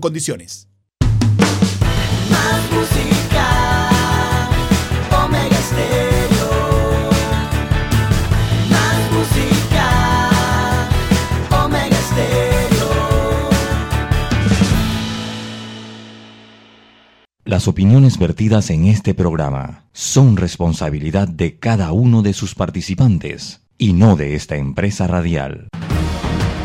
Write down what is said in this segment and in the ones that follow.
Condiciones. Más música, Omega Stereo. Más música, Omega Stereo. Las opiniones vertidas en este programa son responsabilidad de cada uno de sus participantes y no de esta empresa radial.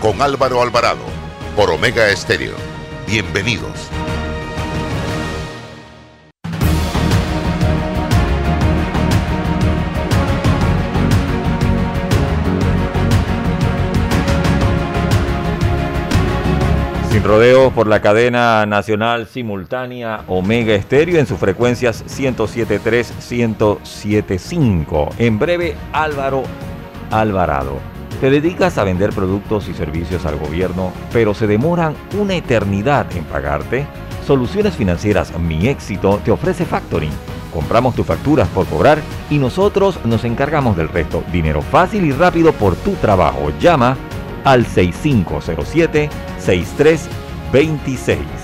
con Álvaro Alvarado por Omega Estéreo. Bienvenidos. Sin rodeos por la cadena nacional simultánea Omega Estéreo en sus frecuencias 107.3, 107.5. En breve, Álvaro Alvarado. Te dedicas a vender productos y servicios al gobierno, pero se demoran una eternidad en pagarte. Soluciones Financieras Mi Éxito te ofrece factoring. Compramos tus facturas por cobrar y nosotros nos encargamos del resto. Dinero fácil y rápido por tu trabajo. Llama al 6507-6326.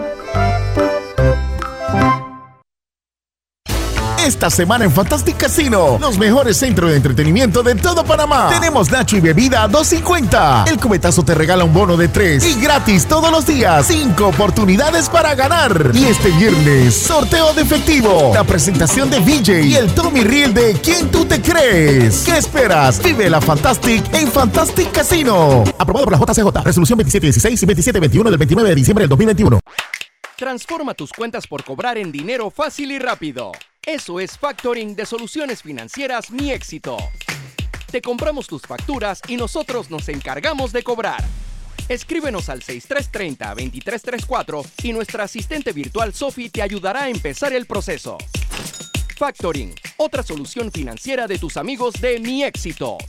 Esta semana en Fantastic Casino, los mejores centros de entretenimiento de todo Panamá. Tenemos Nacho y bebida a 2.50. El cubetazo te regala un bono de 3 y gratis todos los días. 5 oportunidades para ganar. Y este viernes, sorteo de efectivo. La presentación de VJ y el Tommy Reel de ¿Quién tú te crees? ¿Qué esperas? Vive la Fantastic en Fantastic Casino. Aprobado por la JCJ. Resolución 2716 y 2721 del 29 de diciembre del 2021. Transforma tus cuentas por cobrar en dinero fácil y rápido. Eso es factoring de soluciones financieras Mi Éxito. Te compramos tus facturas y nosotros nos encargamos de cobrar. Escríbenos al 6330-2334 y nuestra asistente virtual Sophie te ayudará a empezar el proceso. Factoring, otra solución financiera de tus amigos de Mi Éxito.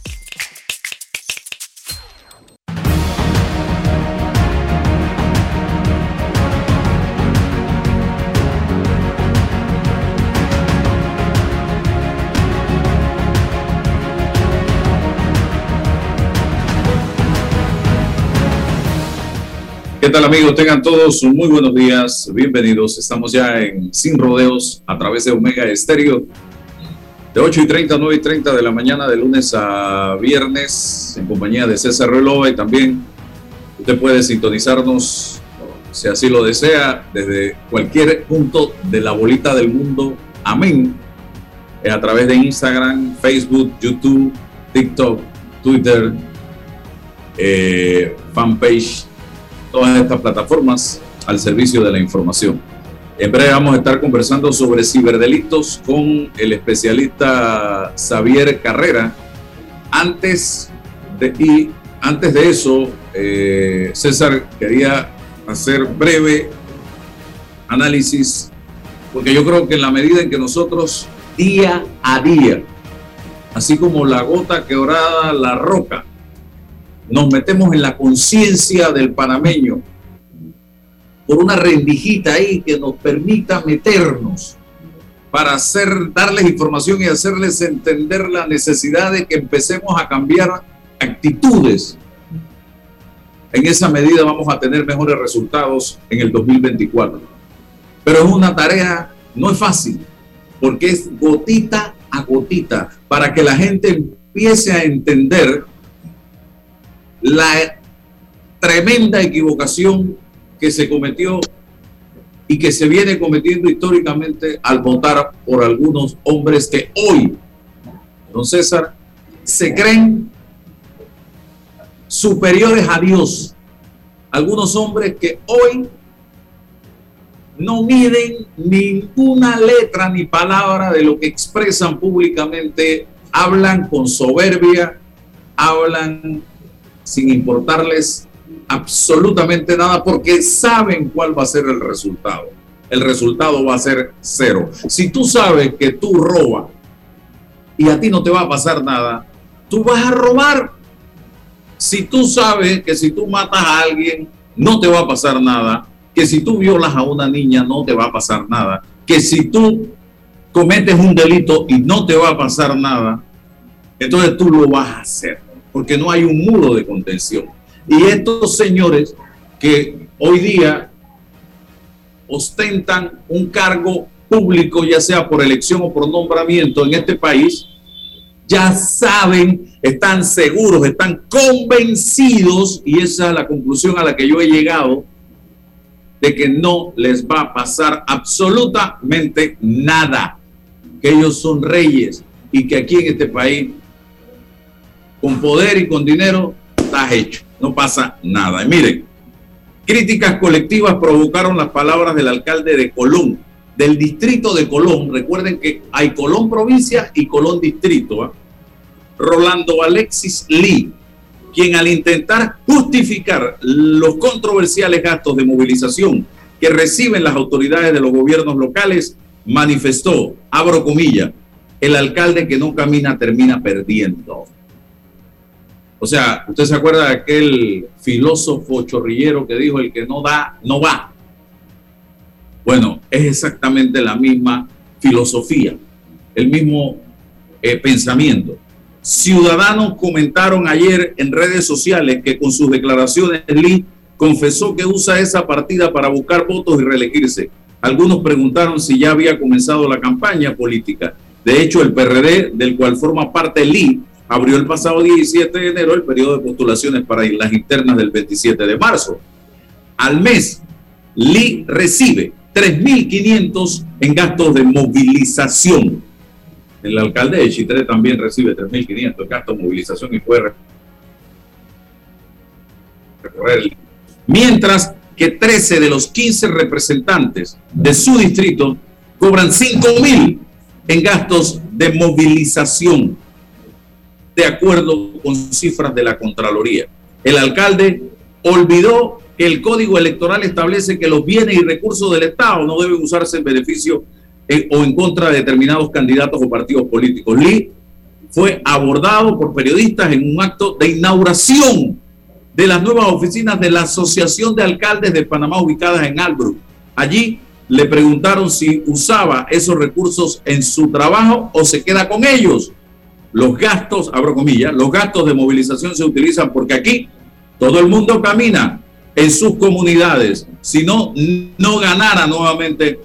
¿Qué tal amigos? Tengan todos muy buenos días, bienvenidos. Estamos ya en Sin Rodeos a través de Omega Estéreo de 8 y 30 a 9 y 30 de la mañana de lunes a viernes en compañía de César y también usted puede sintonizarnos si así lo desea desde cualquier punto de la bolita del mundo. Amén. A través de Instagram, Facebook, YouTube, TikTok, Twitter, eh, fanpage todas estas plataformas al servicio de la información. En breve vamos a estar conversando sobre ciberdelitos con el especialista Xavier Carrera. Antes de, y antes de eso, eh, César quería hacer breve análisis, porque yo creo que en la medida en que nosotros día a día, así como la gota quebrada, la roca, nos metemos en la conciencia del panameño por una rendijita ahí que nos permita meternos para hacer, darles información y hacerles entender la necesidad de que empecemos a cambiar actitudes. En esa medida vamos a tener mejores resultados en el 2024. Pero es una tarea, no es fácil, porque es gotita a gotita, para que la gente empiece a entender la tremenda equivocación que se cometió y que se viene cometiendo históricamente al votar por algunos hombres que hoy, don César, se creen superiores a Dios. Algunos hombres que hoy no miden ninguna letra ni palabra de lo que expresan públicamente, hablan con soberbia, hablan sin importarles absolutamente nada porque saben cuál va a ser el resultado. El resultado va a ser cero. Si tú sabes que tú robas y a ti no te va a pasar nada, tú vas a robar. Si tú sabes que si tú matas a alguien no te va a pasar nada, que si tú violas a una niña no te va a pasar nada, que si tú cometes un delito y no te va a pasar nada, entonces tú lo vas a hacer, porque no hay un muro de contención. Y estos señores que hoy día ostentan un cargo público, ya sea por elección o por nombramiento en este país, ya saben, están seguros, están convencidos, y esa es la conclusión a la que yo he llegado, de que no les va a pasar absolutamente nada, que ellos son reyes y que aquí en este país, con poder y con dinero, está hecho, no pasa nada. Y miren, críticas colectivas provocaron las palabras del alcalde de Colón, del distrito de Colón. Recuerden que hay Colón provincia y Colón distrito. ¿ah? Rolando Alexis Lee quien al intentar justificar los controversiales gastos de movilización que reciben las autoridades de los gobiernos locales, manifestó, abro comillas, el alcalde que no camina termina perdiendo. O sea, ¿usted se acuerda de aquel filósofo chorrillero que dijo el que no da, no va? Bueno, es exactamente la misma filosofía, el mismo eh, pensamiento. Ciudadanos comentaron ayer en redes sociales que con sus declaraciones Lee confesó que usa esa partida para buscar votos y reelegirse. Algunos preguntaron si ya había comenzado la campaña política. De hecho, el PRD, del cual forma parte Lee, abrió el pasado 17 de enero el periodo de postulaciones para las internas del 27 de marzo. Al mes, Lee recibe 3.500 en gastos de movilización el alcalde de Chitre también recibe 3.500 gastos de movilización y puede recorrer. Mientras que 13 de los 15 representantes de su distrito cobran 5.000 en gastos de movilización, de acuerdo con cifras de la Contraloría. El alcalde olvidó que el Código Electoral establece que los bienes y recursos del Estado no deben usarse en beneficio o en contra de determinados candidatos o partidos políticos. Lee fue abordado por periodistas en un acto de inauguración de las nuevas oficinas de la Asociación de Alcaldes de Panamá ubicadas en Albrook. Allí le preguntaron si usaba esos recursos en su trabajo o se queda con ellos. Los gastos, abro comillas, los gastos de movilización se utilizan porque aquí todo el mundo camina en sus comunidades. Si no, no ganara nuevamente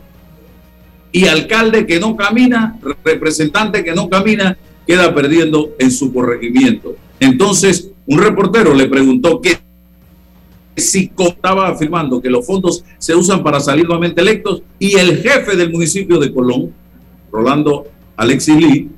y alcalde que no camina, representante que no camina, queda perdiendo en su corregimiento. Entonces, un reportero le preguntó que si estaba afirmando que los fondos se usan para salir nuevamente electos y el jefe del municipio de Colón, Rolando Alexis Lee,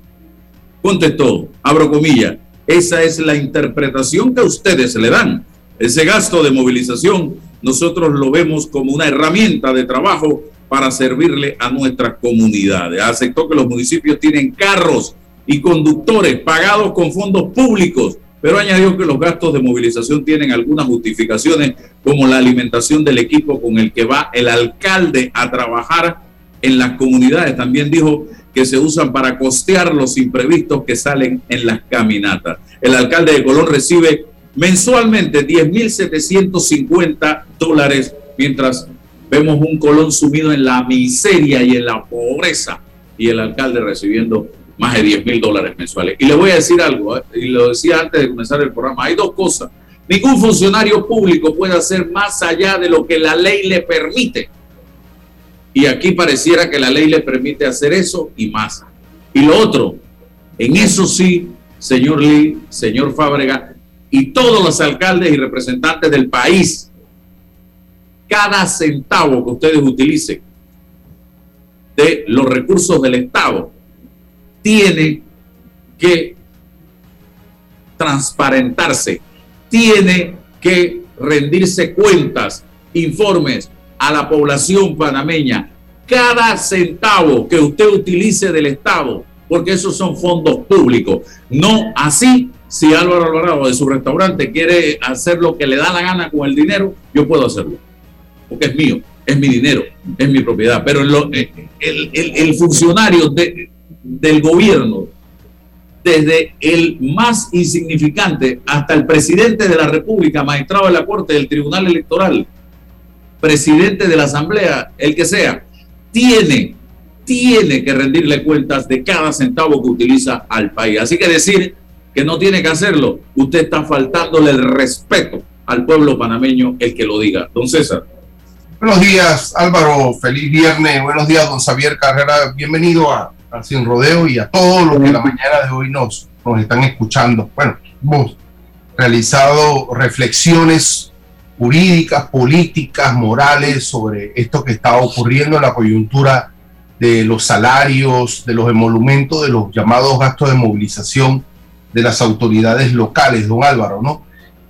contestó, abro comillas, esa es la interpretación que ustedes le dan. Ese gasto de movilización nosotros lo vemos como una herramienta de trabajo para servirle a nuestras comunidades. Aceptó que los municipios tienen carros y conductores pagados con fondos públicos, pero añadió que los gastos de movilización tienen algunas justificaciones, como la alimentación del equipo con el que va el alcalde a trabajar en las comunidades. También dijo que se usan para costear los imprevistos que salen en las caminatas. El alcalde de Colón recibe mensualmente 10.750 dólares, mientras Vemos un Colón sumido en la miseria y en la pobreza y el alcalde recibiendo más de 10 mil dólares mensuales. Y le voy a decir algo, ¿eh? y lo decía antes de comenzar el programa, hay dos cosas. Ningún funcionario público puede hacer más allá de lo que la ley le permite. Y aquí pareciera que la ley le permite hacer eso y más. Y lo otro, en eso sí, señor Lee, señor Fábrega y todos los alcaldes y representantes del país cada centavo que ustedes utilicen de los recursos del Estado tiene que transparentarse, tiene que rendirse cuentas, informes a la población panameña. Cada centavo que usted utilice del Estado, porque esos son fondos públicos. No así, si Álvaro Alvarado de su restaurante quiere hacer lo que le da la gana con el dinero, yo puedo hacerlo, porque es mío, es mi dinero, es mi propiedad. Pero eh, el, funcionario de, del gobierno, desde el más insignificante hasta el presidente de la República, magistrado de la Corte, del Tribunal Electoral, presidente de la Asamblea, el que sea, tiene, tiene que rendirle cuentas de cada centavo que utiliza al país. Así que decir que no tiene que hacerlo, usted está faltándole el respeto al pueblo panameño el que lo diga. Don César. Buenos días, Álvaro. Feliz viernes. Buenos días, don Xavier Carrera. Bienvenido a, Sin Rodeo y a todos los que la mañana de hoy nos, nos están escuchando. Bueno, hemos realizado reflexiones jurídicas, políticas, morales sobre esto que está ocurriendo en la coyuntura de los salarios, de los emolumentos, de los llamados gastos de movilización de las autoridades locales, don Álvaro, ¿no?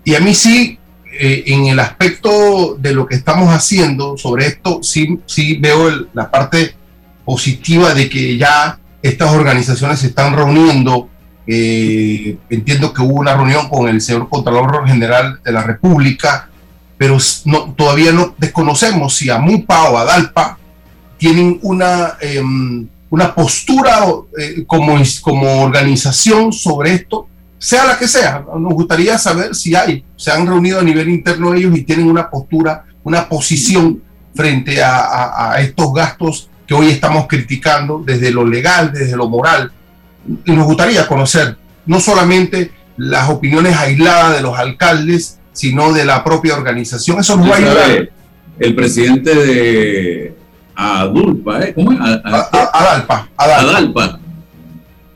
Y a mí sí, eh, en el aspecto de lo que estamos haciendo sobre esto, sí, sí veo el, la parte positiva de que ya estas organizaciones se están reuniendo. Eh, entiendo que hubo una reunión con el señor Contralor General de la República, pero no, todavía no desconocemos si AMUPA o ADALPA tienen una, eh, una postura eh, como, como organización sobre esto, sea la que sea. Nos gustaría saber si hay, se han reunido a nivel interno ellos y tienen una postura, una posición frente a, a, a estos gastos que hoy estamos criticando desde lo legal, desde lo moral. Y nos gustaría conocer no solamente las opiniones aisladas de los alcaldes, sino de la propia organización. Eso nos va a ayudar. El presidente de Adulpa, ¿eh? ¿cómo es? A, a, Adalpa, Adalpa. Adalpa.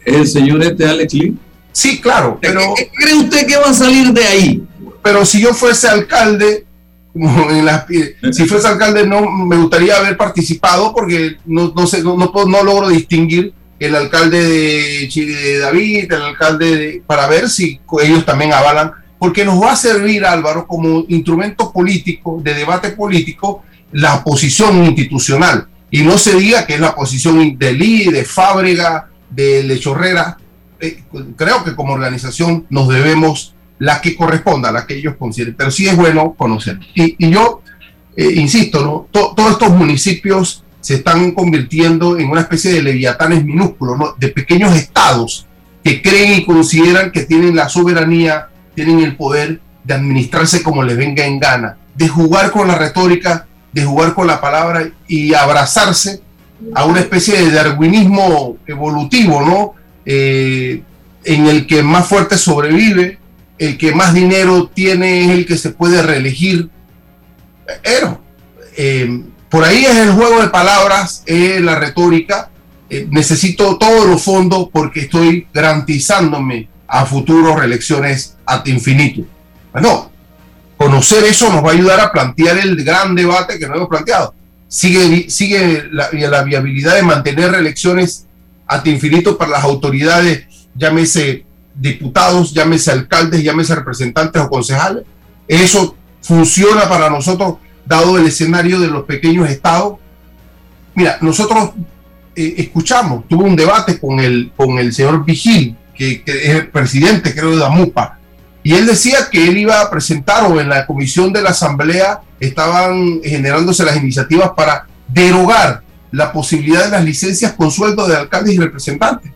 ¿Es el señor este Alex Lee? Sí, claro. Pero, ¿Qué, ¿Qué cree usted que va a salir de ahí? Pero si yo fuese alcalde, como en las, si fuese alcalde no me gustaría haber participado porque no, no, sé, no, no, no logro distinguir el alcalde de Chile de David, el alcalde de, para ver si ellos también avalan, porque nos va a servir Álvaro como instrumento político, de debate político, la posición institucional. Y no se diga que es la posición de Lee, de Fábrega, de Lechorrera. Eh, creo que como organización nos debemos la que corresponda, la que ellos consideren, pero sí es bueno conocer. Y, y yo eh, insisto, ¿no? To, todos estos municipios se están convirtiendo en una especie de leviatanes minúsculos, ¿no? de pequeños estados que creen y consideran que tienen la soberanía, tienen el poder de administrarse como les venga en gana, de jugar con la retórica, de jugar con la palabra y abrazarse a una especie de darwinismo evolutivo, ¿no? Eh, en el que más fuerte sobrevive, el que más dinero tiene es el que se puede reelegir. Pero, eh, por ahí es el juego de palabras, es la retórica. Eh, necesito todos los fondos porque estoy garantizándome a futuros reelecciones ad infinito. Bueno, conocer eso nos va a ayudar a plantear el gran debate que no hemos planteado. Sigue, sigue la, la viabilidad de mantener reelecciones ad infinito para las autoridades, llámese diputados, llámese alcaldes, llámese representantes o concejales. Eso funciona para nosotros, dado el escenario de los pequeños estados. Mira, nosotros eh, escuchamos, tuve un debate con el, con el señor Vigil, que, que, es el presidente, creo, de AMUPA, y él decía que él iba a presentar o en la comisión de la Asamblea estaban generándose las iniciativas para derogar la posibilidad de las licencias con sueldo de alcaldes y representantes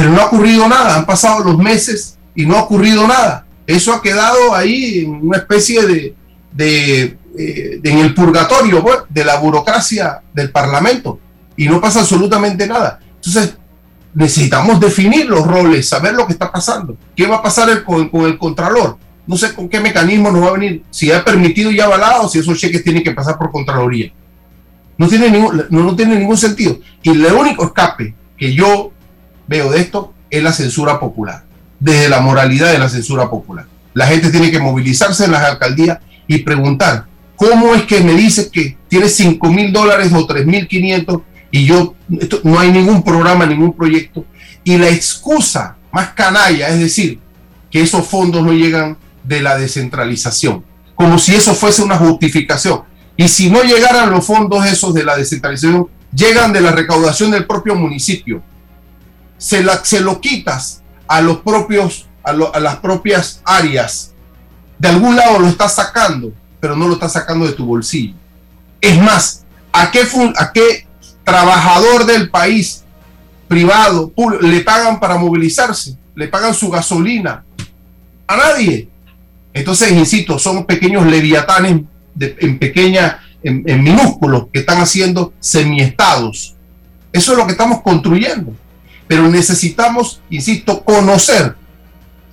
pero no ha ocurrido nada, han pasado los meses y no ha ocurrido nada. Eso ha quedado ahí en una especie de, de, eh, en el purgatorio pues, de la burocracia del Parlamento y no pasa absolutamente nada. Entonces, necesitamos definir los roles, saber lo que está pasando. ¿Qué va a pasar con, el Contralor? No sé con qué mecanismo nos va a venir, si ha permitido y avalado, si esos cheques tienen que pasar por Contraloría. No tiene ningún, no, no tiene ningún sentido. Y el único escape que yo veo de esto es la censura popular, desde la moralidad de la censura popular. La gente tiene que movilizarse en las alcaldías y preguntar, ¿cómo es que me dice que tiene 5 mil dólares o 3 mil 500 y yo, esto, no hay ningún programa, ningún proyecto? Y la excusa más canalla es decir, que esos fondos no llegan de la descentralización, como si eso fuese una justificación. Y si no llegaran los fondos esos de la descentralización, llegan de la recaudación del propio municipio. Se, la, se lo quitas a los propios, a, lo- a las propias áreas. De algún lado lo estás sacando, pero no lo estás sacando de tu bolsillo. Es más, ¿a qué, fun- a qué trabajador del país privado le pagan para movilizarse? ¿Le pagan su gasolina? A nadie. Entonces, insisto, son pequeños leviatanes en pequeña, en, en minúsculos que están haciendo semiestados. Eso es lo que estamos construyendo. Pero necesitamos, insisto, conocer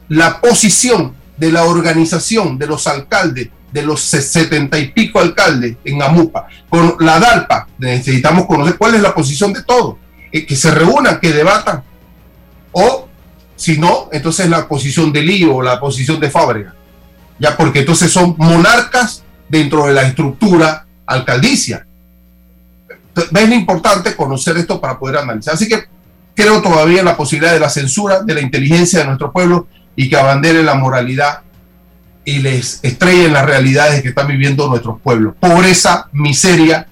la posición de la organización de los alcaldes, de los se- setenta y pico alcaldes en Amupa, con la DALPA, necesitamos conocer cuál es la posición de todos, eh, que se reúnan, que debatan, o si no, entonces la posición de Lío la posición de Fábrega, ya porque entonces son monarcas dentro de la estructura alcaldicia. Es importante conocer esto para poder analizar. Así que creo todavía en la posibilidad de la censura, de la inteligencia de nuestro pueblo y que abandere la moralidad y les estrellen las realidades que están viviendo nuestros pueblos. Pobreza, miseria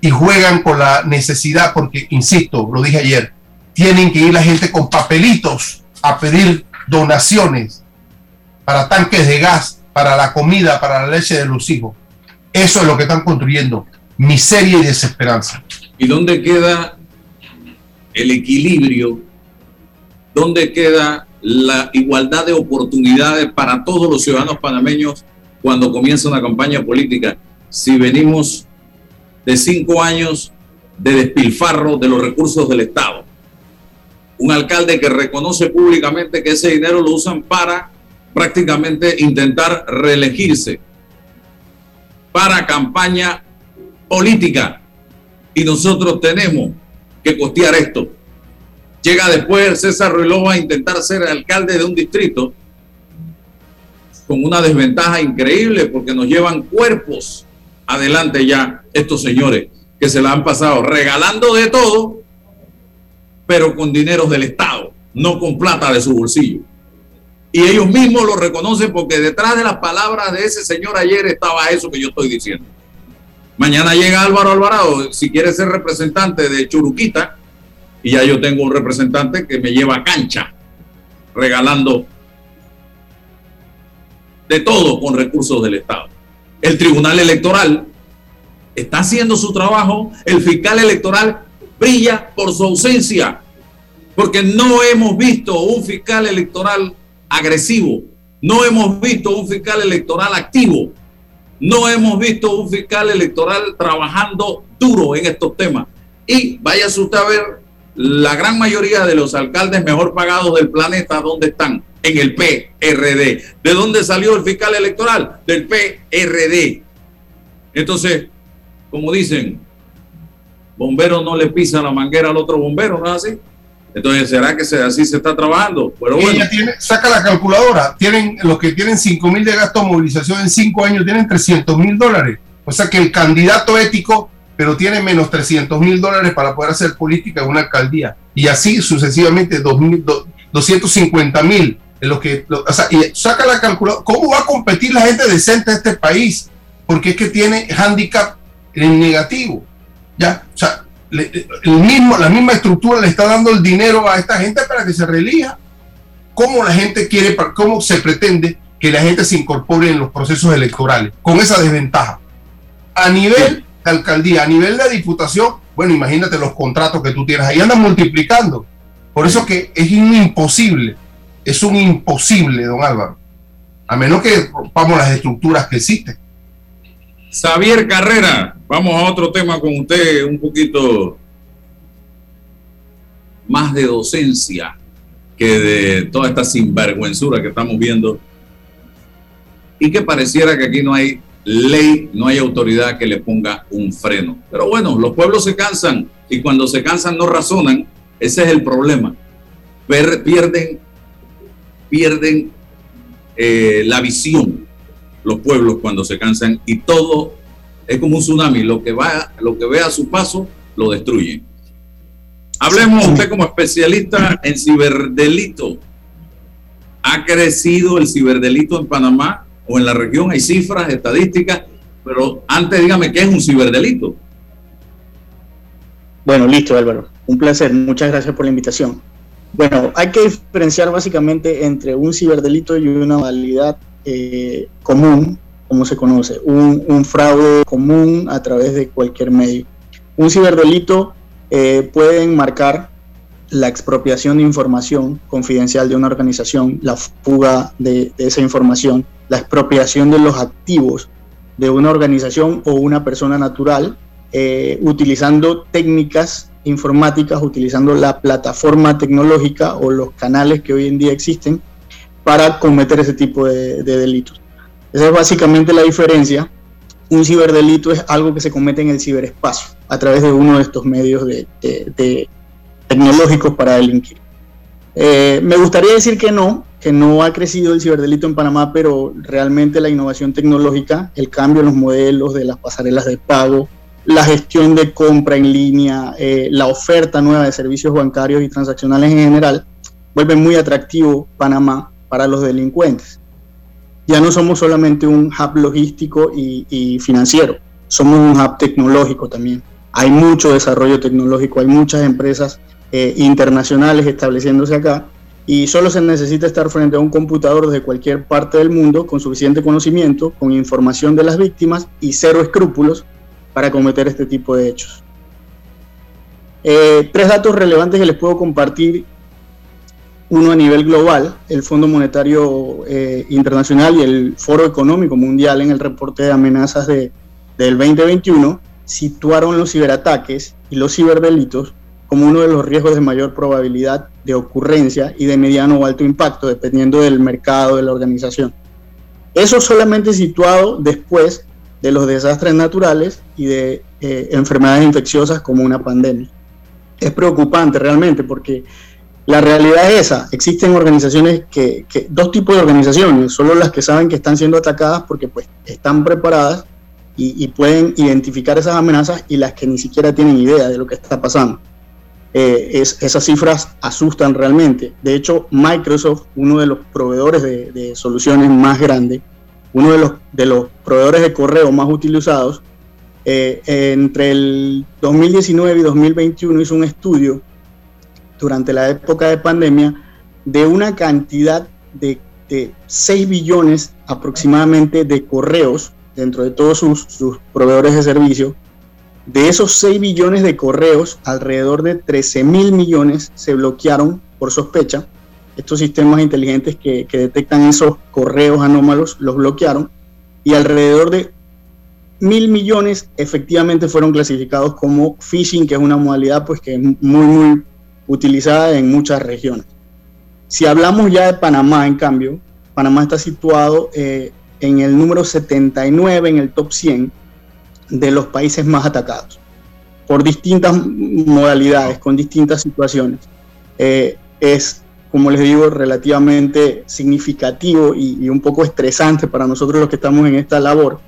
y juegan con la necesidad porque, insisto, lo dije ayer, tienen que ir la gente con papelitos a pedir donaciones para tanques de gas, para la comida, para la leche de los hijos. Eso es lo que están construyendo, miseria y desesperanza. ¿Y dónde queda el equilibrio? ¿Dónde queda la igualdad de oportunidades para todos los ciudadanos panameños cuando comienza una campaña política? Si venimos de cinco años de despilfarro de los recursos del Estado. Un alcalde que reconoce públicamente que ese dinero lo usan para prácticamente intentar reelegirse para campaña política y nosotros tenemos que costear esto. Llega después César Ruilova a intentar ser alcalde de un distrito con una desventaja increíble porque nos llevan cuerpos adelante ya estos señores que se la han pasado regalando de todo, pero con dineros del Estado, no con plata de su bolsillo. Y ellos mismos lo reconocen porque detrás de las palabras de ese señor ayer estaba eso que yo estoy diciendo. Mañana llega Álvaro Alvarado, si quiere ser representante de Churuquita, y ya yo tengo un representante que me lleva a cancha, regalando de todo con recursos del Estado. El Tribunal Electoral está haciendo su trabajo, el fiscal electoral brilla por su ausencia, porque no hemos visto un fiscal electoral agresivo, no hemos visto un fiscal electoral activo, no hemos visto un fiscal electoral trabajando duro en estos temas. Y vaya usted a ver la gran mayoría de los alcaldes mejor pagados del planeta, ¿dónde están? En el PRD. ¿De dónde salió el fiscal electoral? Del PRD. Entonces, como dicen, bombero no le pisa la manguera al otro bombero, ¿no es así? Entonces, ¿será que se- así se está trabajando? Pero bueno, Ella tiene, saca la calculadora, tienen los que tienen 5 mil de gasto de movilización en 5 años tienen 300 mil dólares. O sea que el candidato ético, pero tiene menos 300 mil dólares para poder hacer política en una alcaldía. Y así sucesivamente 2000, do- 250 mil. los que, o sea, y saca la calculadora. ¿Cómo va a competir la gente decente de este país? Porque es que tiene handicap en negativo. ¿Ya? O sea, le- el mismo, la misma estructura le está dando el dinero a esta gente para que se relija. ¿Cómo la gente quiere, cómo se pretende que la gente se incorpore en los procesos electorales con esa desventaja? A nivel de alcaldía, a nivel de diputación, bueno, imagínate los contratos que tú tienes ahí, andan multiplicando. Por eso que es un imposible, es un imposible, don Álvaro. A menos que rompamos las estructuras que existen. Xavier Carrera, vamos a otro tema con usted, un poquito más de docencia que de toda esta sinvergüenzura que estamos viendo. Y que pareciera que aquí no hay ley, no hay autoridad que le ponga un freno. Pero bueno, los pueblos se cansan y cuando se cansan no razonan. Ese es el problema. Pierden pierden eh, la visión los pueblos cuando se cansan y todo es como un tsunami, lo que va, lo que ve a su paso lo destruye. Hablemos usted como especialista en ciberdelito. ¿Ha crecido el ciberdelito en Panamá o en la región? Hay cifras, estadísticas, pero antes dígame qué es un ciberdelito. Bueno, listo Álvaro. Un placer. Muchas gracias por la invitación. Bueno, hay que diferenciar básicamente entre un ciberdelito y una modalidad eh, común, como se conoce, un, fraude común a través de cualquier medio. Un ciberdelito eh, puede enmarcar la expropiación de información confidencial de una organización, la fuga de, esa información, la expropiación de los activos de una organización o una persona natural, eh, utilizando técnicas informáticas, utilizando la plataforma tecnológica o los canales que hoy en día existen para cometer ese tipo de, delitos. Esa es básicamente la diferencia. Un ciberdelito es algo que se comete en el ciberespacio a través de uno de estos medios de, tecnológicos para delinquir. Eh, me gustaría decir que no, que no ha crecido el ciberdelito en Panamá, pero realmente la innovación tecnológica, el cambio en los modelos de las pasarelas de pago, la gestión de compra en línea, eh, la oferta nueva de servicios bancarios y transaccionales en general, vuelve muy atractivo Panamá para los delincuentes. Ya no somos solamente un hub logístico y, financiero, somos un hub tecnológico también. Hay mucho desarrollo tecnológico, hay muchas empresas eh, internacionales estableciéndose acá y solo se necesita estar frente a un computador desde cualquier parte del mundo con suficiente conocimiento, con información de las víctimas y cero escrúpulos para cometer este tipo de hechos. Eh, tres datos relevantes que les puedo compartir. Uno a nivel global, el Fondo Monetario eh, Internacional y el Foro Económico Mundial en el reporte de amenazas de, del 2021 situaron los ciberataques y los ciberdelitos como uno de los riesgos de mayor probabilidad de ocurrencia y de mediano o alto impacto, dependiendo del mercado de la organización. Eso solamente situado después de los desastres naturales y de eh, enfermedades infecciosas como una pandemia. Es preocupante realmente porque la realidad es esa. Existen organizaciones que, dos tipos de organizaciones, solo las que saben que están siendo atacadas porque pues están preparadas y, pueden identificar esas amenazas y las que ni siquiera tienen idea de lo que está pasando. Eh, esas cifras asustan realmente. De hecho, Microsoft, uno de los proveedores de, de soluciones más grandes, uno de los, de los proveedores de correo más utilizados, eh, entre el 2019 y 2021 hizo un estudio durante la época de pandemia de una cantidad de, 6 billones aproximadamente de correos dentro de todos sus, sus proveedores de servicio. De esos 6 billones de correos, alrededor de 13 mil millones se bloquearon por sospecha estos sistemas inteligentes que, detectan esos correos anómalos los bloquearon y alrededor de mil millones efectivamente fueron clasificados como phishing, que es una modalidad pues que es muy, muy utilizada en muchas regiones. Si hablamos ya de Panamá, en cambio, Panamá está situado eh, en el número 79 en el top 100 de los países más atacados por distintas modalidades, con distintas situaciones. Eh, es como les digo, relativamente significativo y, un poco estresante para nosotros los que estamos en esta labor,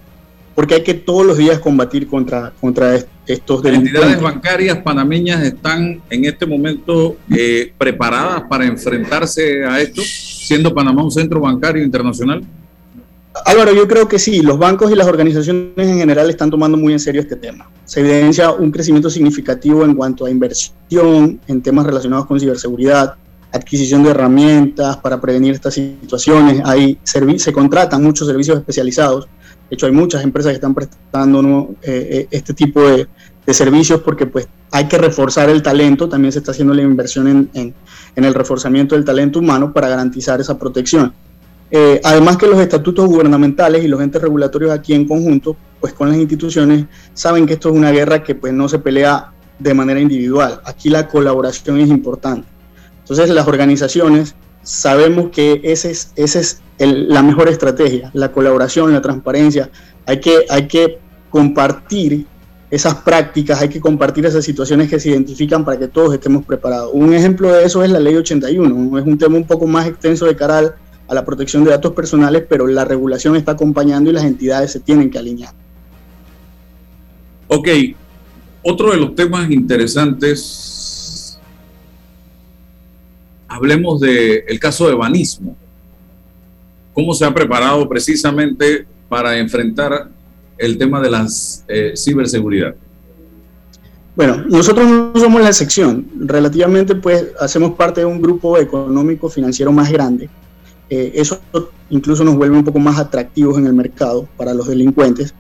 porque hay que todos los días combatir contra, contra estos Las entidades bancarias panameñas están en este momento eh, preparadas para enfrentarse a esto, siendo Panamá un centro bancario internacional. Álvaro, yo creo que sí, los bancos y las organizaciones en general están tomando muy en serio este tema. Se evidencia un crecimiento significativo en cuanto a inversión en temas relacionados con ciberseguridad, adquisición de herramientas para prevenir estas situaciones. Hay se contratan muchos servicios especializados. De hecho, hay muchas empresas que están prestando eh, eh, este tipo de, servicios porque pues, hay que reforzar el talento. También se está haciendo la inversión en, en, el reforzamiento del talento humano para garantizar esa protección. Eh, además que los estatutos gubernamentales y los entes regulatorios aquí en conjunto, pues con las instituciones, saben que esto es una guerra que pues no se pelea de manera individual. Aquí la colaboración es importante. Entonces las organizaciones sabemos que esa es, ese es la mejor estrategia, la colaboración, la transparencia. Hay que, hay que compartir esas prácticas, hay que compartir esas situaciones que se identifican para que todos estemos preparados. Un ejemplo de eso es la ley 81, es un tema un poco más extenso de cara a la protección de datos personales, pero la regulación está acompañando y las entidades se tienen que alinear. Ok, otro de los temas interesantes hablemos del caso de Banismo. ¿cómo se ha preparado precisamente para enfrentar el tema de la eh, ciberseguridad? Bueno, nosotros no somos la excepción. Relativamente, pues, hacemos parte de un grupo económico financiero más grande. Eh, eso incluso nos vuelve un poco más atractivos en el mercado para los delincuentes.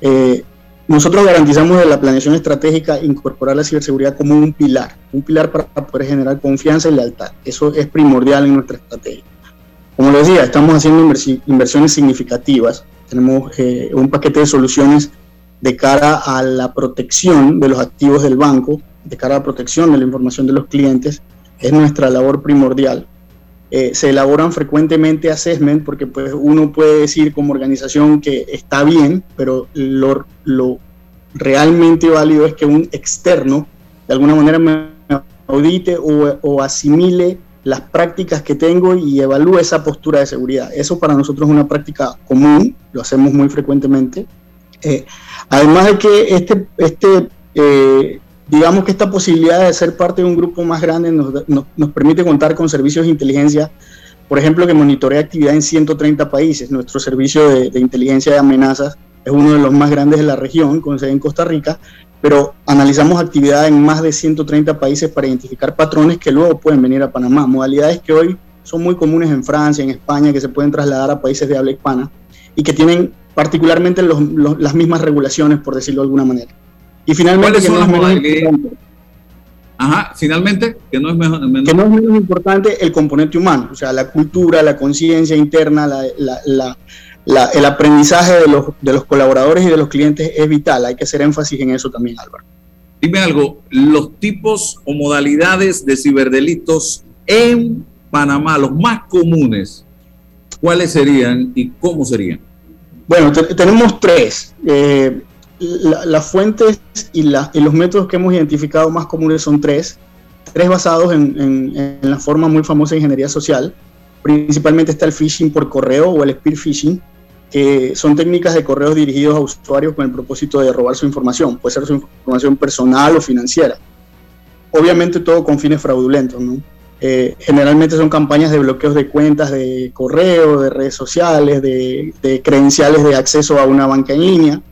Eh, nosotros garantizamos de la planeación estratégica incorporar la ciberseguridad como un pilar, un pilar para poder generar confianza y lealtad. Eso es primordial en nuestra estrategia. Como les decía, estamos haciendo inversiones significativas. Tenemos eh, un paquete de soluciones de cara a la protección de los activos del banco, de cara a la protección de la información de los clientes, es nuestra labor primordial. Eh, se elaboran frecuentemente assessment porque pues, uno puede decir como organización que está bien, pero lo, lo realmente válido es que un externo de alguna manera me audite o, o, asimile las prácticas que tengo y evalúe esa postura de seguridad. Eso para nosotros es una práctica común, lo hacemos muy frecuentemente. Eh, además de que este, este eh, digamos que esta posibilidad de ser parte de un grupo más grande nos, nos, permite contar con servicios de inteligencia, por ejemplo, que monitorea actividad en 130 países. Nuestro servicio de, inteligencia de amenazas es uno de los más grandes de la región, con sede en Costa Rica, pero analizamos actividad en más de 130 países para identificar patrones que luego pueden venir a Panamá, modalidades que hoy son muy comunes en Francia, en España, que se pueden trasladar a países de habla hispana y que tienen particularmente las mismas regulaciones, por decirlo de alguna manera. Y finalmente, que no es menos importante, Ajá, finalmente, que no es mejor, menos, que no es menos importante el componente humano, o sea, la cultura, la conciencia interna, la, la, la, el aprendizaje de los, de los colaboradores y de los clientes es vital. Hay que hacer énfasis en eso también, Álvaro. Dime algo, los tipos o modalidades de ciberdelitos en Panamá, los más comunes, ¿cuáles serían y cómo serían? Bueno, tenemos tres. Eh, las fuentes y, los métodos que hemos identificado más comunes son tres. Tres basados en, en, en, la forma muy famosa de ingeniería social. Principalmente está el phishing por correo o el spear phishing, que son técnicas de correos dirigidos a usuarios con el propósito de robar su información. Puede ser su información personal o financiera. Obviamente todo con fines fraudulentos. Eh, generalmente son campañas de bloqueos de cuentas de correo, de redes sociales, de credenciales de acceso a una banca en línea.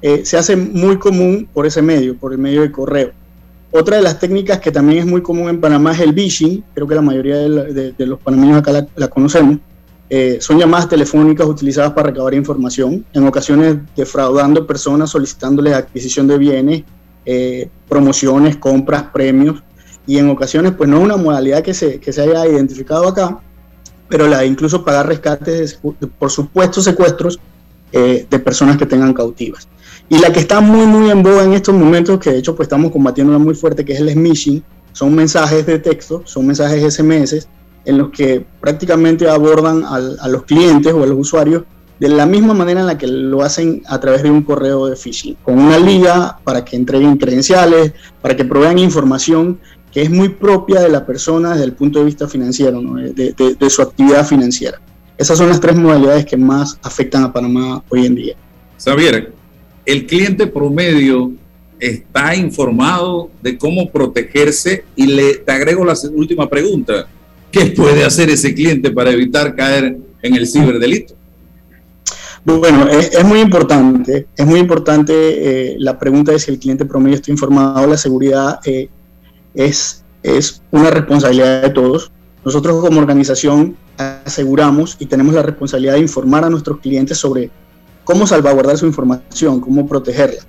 Eh, se hace muy común por ese medio, por el medio de correo. Otra de las técnicas que también es muy común en Panamá es el phishing, creo que la mayoría de, la, de, de los panameños acá la, la conocemos. Eh, son llamadas telefónicas utilizadas para recabar información, en ocasiones defraudando personas solicitándoles adquisición de bienes, eh, promociones, compras, premios y en ocasiones pues no es una modalidad que se, que se haya identificado acá, pero la de incluso pagar rescates por supuestos secuestros eh, de personas que tengan cautivas. Y la que está muy muy en boga en estos momentos, que de hecho pues estamos combatiéndola muy fuerte, que es el smishing, son mensajes de texto, son mensajes SMS, en los que prácticamente abordan al, a los clientes o a los usuarios de la misma manera en la que lo hacen a través de un correo de phishing, con una liga para que entreguen credenciales, para que provean información que es muy propia de la persona desde el punto de vista financiero, ¿no? de, de, de, su actividad financiera. Esas son las tres modalidades que más afectan a Panamá hoy en día. Xavier, el cliente promedio está informado de cómo protegerse y le te agrego la última pregunta. ¿Qué puede hacer ese cliente para evitar caer en el ciberdelito? Bueno, es, muy importante, es muy importante eh, la pregunta de si el cliente promedio está informado. La seguridad eh, es, es una responsabilidad de todos. Nosotros como organización aseguramos y tenemos la responsabilidad de informar a nuestros clientes sobre cómo salvaguardar su información, cómo protegerla.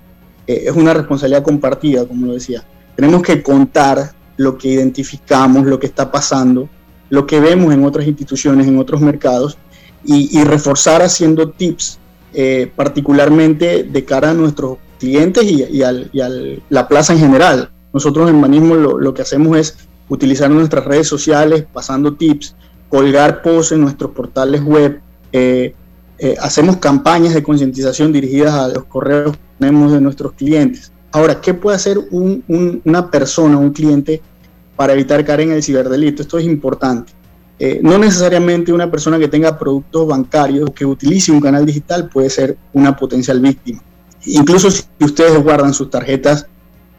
Eh, es una responsabilidad compartida, como lo decía. Tenemos que contar lo que identificamos, lo que está pasando, lo que vemos en otras instituciones, en otros mercados, y, reforzar haciendo tips, eh, particularmente de cara a nuestros clientes y, y, a la plaza en general. Nosotros en Banismo lo, lo, que hacemos es utilizar nuestras redes sociales, pasando tips, colgar posts en nuestros portales web, eh, eh, hacemos campañas de concientización dirigidas a los correos que tenemos de nuestros clientes. Ahora, ¿qué puede hacer un, un, una persona, un cliente, para evitar caer en el ciberdelito? Esto es importante. Eh, no necesariamente una persona que tenga productos bancarios que utilice un canal digital puede ser una potencial víctima. Incluso si ustedes guardan sus tarjetas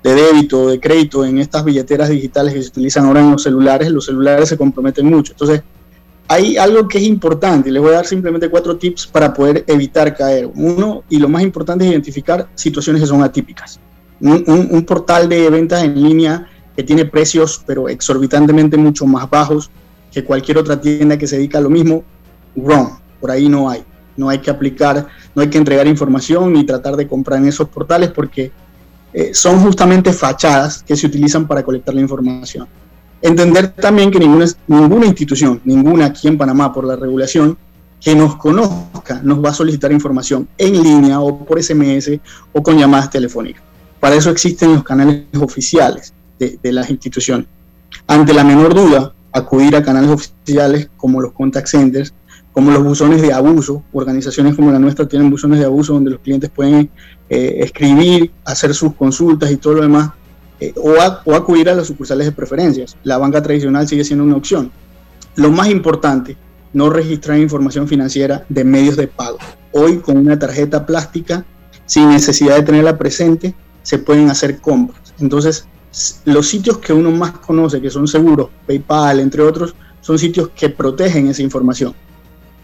de débito o de crédito en estas billeteras digitales que se utilizan ahora en los celulares, los celulares se comprometen mucho. Entonces, hay algo que es importante, les voy a dar simplemente cuatro tips para poder evitar caer. Uno, y lo más importante es identificar situaciones que son atípicas. Un portal de ventas en línea que tiene precios pero exorbitantemente mucho más bajos que cualquier otra tienda que se dedica a lo mismo, wrong, por ahí no hay. No hay que aplicar, no hay que entregar información ni tratar de comprar en esos portales porque eh, son justamente fachadas que se utilizan para colectar la información. Entender también que ninguna, ninguna institución, ninguna aquí en Panamá por la regulación, que nos conozca, nos va a solicitar información en línea o por SMS o con llamadas telefónicas. Para eso existen los canales oficiales de, las instituciones. Ante la menor duda, acudir a canales oficiales como los contact centers, como los buzones de abuso. Organizaciones como la nuestra tienen buzones de abuso donde los clientes pueden eh, escribir, hacer sus consultas y todo lo demás, eh, o, o acudir a las sucursales de preferencias. La banca tradicional sigue siendo una opción. Lo más importante, no registrar información financiera de medios de pago. Hoy con una tarjeta plástica, sin necesidad de tenerla presente, se pueden hacer compras. Entonces, los sitios que uno más conoce, que son seguros, PayPal, entre otros, son sitios que protegen esa información.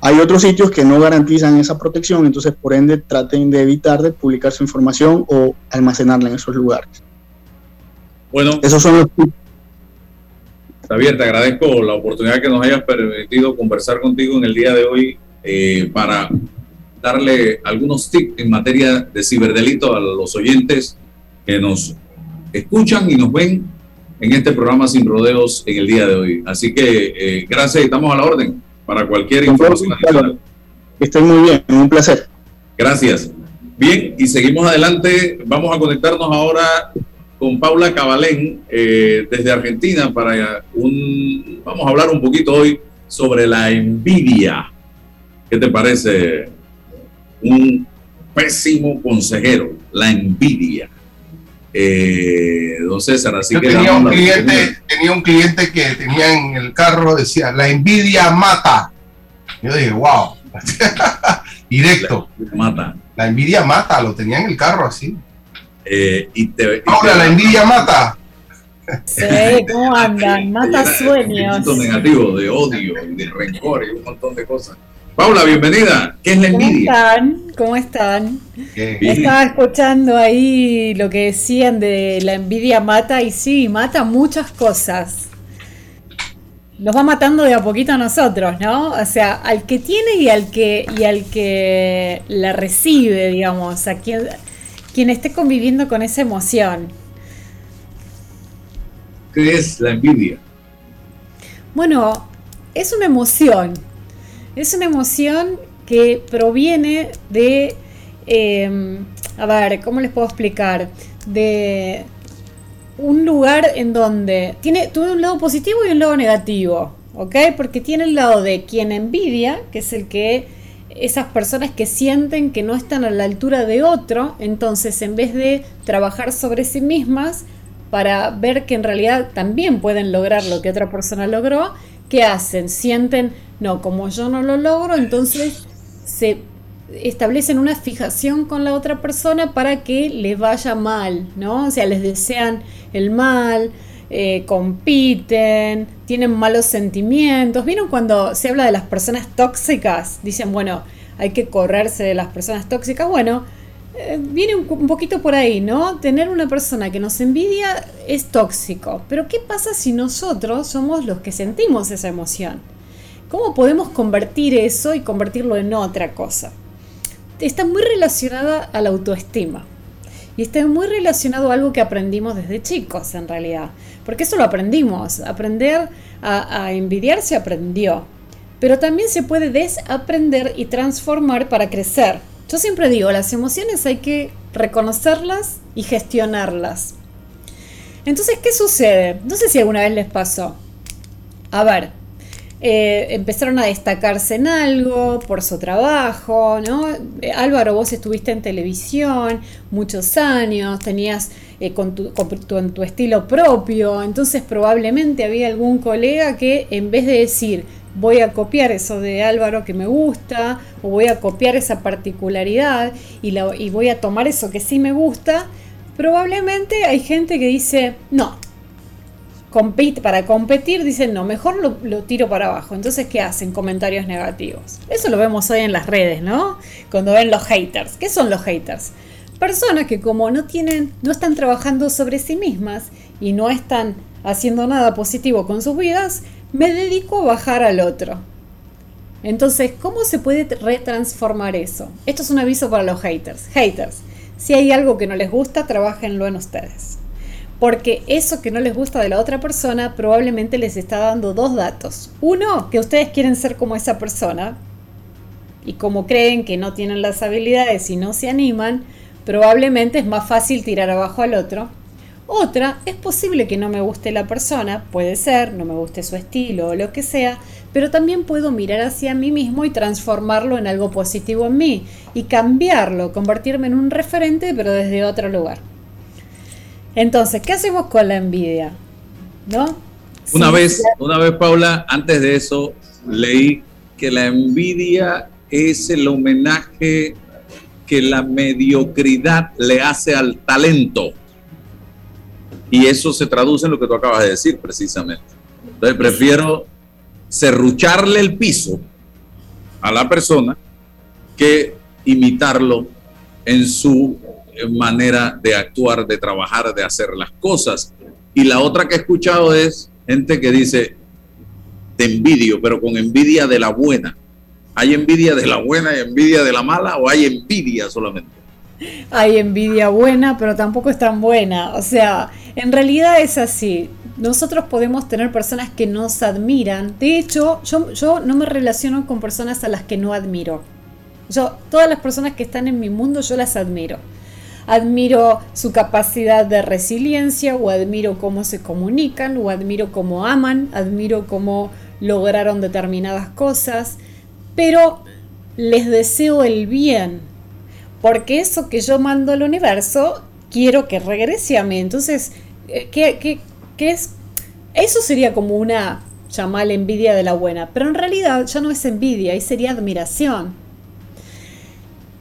Hay otros sitios que no garantizan esa protección, entonces por ende traten de evitar de publicar su información o almacenarla en esos lugares. Bueno, Esos son los. Javier, te agradezco la oportunidad que nos hayas permitido conversar contigo en el día de hoy eh, para darle algunos tips en materia de ciberdelito a los oyentes que nos escuchan y nos ven en este programa Sin Rodeos en el día de hoy. Así que eh, gracias y estamos a la orden para cualquier información adicional. Estén muy bien, un placer. Gracias. Bien, y seguimos adelante. Vamos a conectarnos ahora con Paula Cabalén eh, desde Argentina para un... Vamos a hablar un poquito hoy sobre la envidia. ¿Qué te parece? Un pésimo consejero, la envidia. Eh, don César, así Yo que... tenía un la cliente, tenía un cliente que tenía en el carro, decía, la envidia mata. Yo dije, wow. Directo. Mata. La envidia mata, lo tenía en el carro así. Eh, y te, y Ahora, te- la envidia mata. Sí, ¿cómo andan? Mata sueños. sentimientos negativos, de odio, y de rencor y un montón de cosas. Paula, bienvenida. ¿Qué es la ¿Cómo envidia? están? ¿Cómo están? Que- Bien. Estaba escuchando ahí lo que decían de la envidia mata y sí, mata muchas cosas. Nos va matando de a poquito a nosotros, ¿no? O sea, al que tiene y al que y al que la recibe, digamos, a quien quien esté conviviendo con esa emoción. ¿Qué es la envidia? Bueno, es una emoción. Es una emoción que proviene de, eh, a ver, ¿cómo les puedo explicar? De un lugar en donde tiene, tuve un lado positivo y un lado negativo, ¿ok? Porque tiene el lado de quien envidia, que es el que esas personas que sienten que no están a la altura de otro, entonces en vez de trabajar sobre sí mismas para ver que en realidad también pueden lograr lo que otra persona logró, ¿qué hacen? Sienten, no, como yo no lo logro, entonces se establecen una fijación con la otra persona para que les vaya mal, ¿no? O sea, les desean el mal, eh, compiten, tienen malos sentimientos. ¿Vieron cuando se habla de las personas tóxicas? Dicen, bueno, hay que correrse de las personas tóxicas. Bueno, eh, viene un, un poquito por ahí, ¿no? Tener una persona que nos envidia es tóxico. Pero ¿qué pasa si nosotros somos los que sentimos esa emoción? ¿Cómo podemos convertir eso y convertirlo en otra cosa? Está muy relacionada a la autoestima. Y está muy relacionado a algo que aprendimos desde chicos, en realidad. Porque eso lo aprendimos. Aprender a, a envidiar se aprendió. Pero también se puede desaprender y transformar para crecer. Yo siempre digo, las emociones hay que reconocerlas y gestionarlas. Entonces, ¿qué sucede? No sé si alguna vez les pasó. A ver, eh, empezaron a destacarse en algo por su trabajo, ¿no? Eh, Álvaro, vos estuviste en televisión muchos años, tenías eh, con, tu, tu estilo propio, entonces probablemente había algún colega que en vez de decir voy a copiar eso de Álvaro que me gusta, o voy a copiar esa particularidad y, la- y voy a tomar eso que sí me gusta, probablemente hay gente que dice, no, para competir dicen, no, mejor lo, lo tiro para abajo. Entonces, ¿qué hacen? Comentarios negativos. Eso lo vemos hoy en las redes, ¿no? Cuando ven los haters. ¿Qué son los haters? Personas que como no tienen, no están trabajando sobre sí mismas y no están haciendo nada positivo con sus vidas, me dedico a bajar al otro. Entonces, ¿cómo se puede retransformar eso? Esto es un aviso para los haters. Haters, si hay algo que no les gusta, trabajenlo en ustedes. Porque eso que no les gusta de la otra persona probablemente les está dando dos datos. Uno, que ustedes quieren ser como esa persona. Y como creen que no tienen las habilidades y no se animan, probablemente es más fácil tirar abajo al otro. Otra, es posible que no me guste la persona, puede ser, no me guste su estilo o lo que sea, pero también puedo mirar hacia mí mismo y transformarlo en algo positivo en mí y cambiarlo, convertirme en un referente, pero desde otro lugar. Entonces, ¿qué hacemos con la envidia? ¿No? Una Sí, vez, ya- una vez, Paula, antes de eso, leí que la envidia es el homenaje que la mediocridad le hace al talento. Y eso se traduce en lo que tú acabas de decir, precisamente. Entonces prefiero serrucharle el piso a la persona que imitarlo en su manera de actuar, de trabajar, de hacer las cosas. Y la otra que he escuchado es gente que dice, te envidio, pero con envidia de la buena. ¿Hay envidia de la buena y envidia de la mala o hay envidia solamente? Hay envidia buena, pero tampoco es tan buena. O sea, en realidad es así. Nosotros podemos tener personas que nos admiran. De hecho, yo, yo no me relaciono con personas a las que no admiro. Yo, todas las personas que están en mi mundo, yo las admiro. Admiro su capacidad de resiliencia, o admiro cómo se comunican, o admiro cómo aman, admiro cómo lograron determinadas cosas, pero les deseo el bien, porque eso que yo mando al universo, quiero que regrese a mí. Entonces, eh, ¿qué, qué- qué es? Eso sería como una, llamar envidia de la buena, pero en realidad ya no es envidia, ahí sería admiración.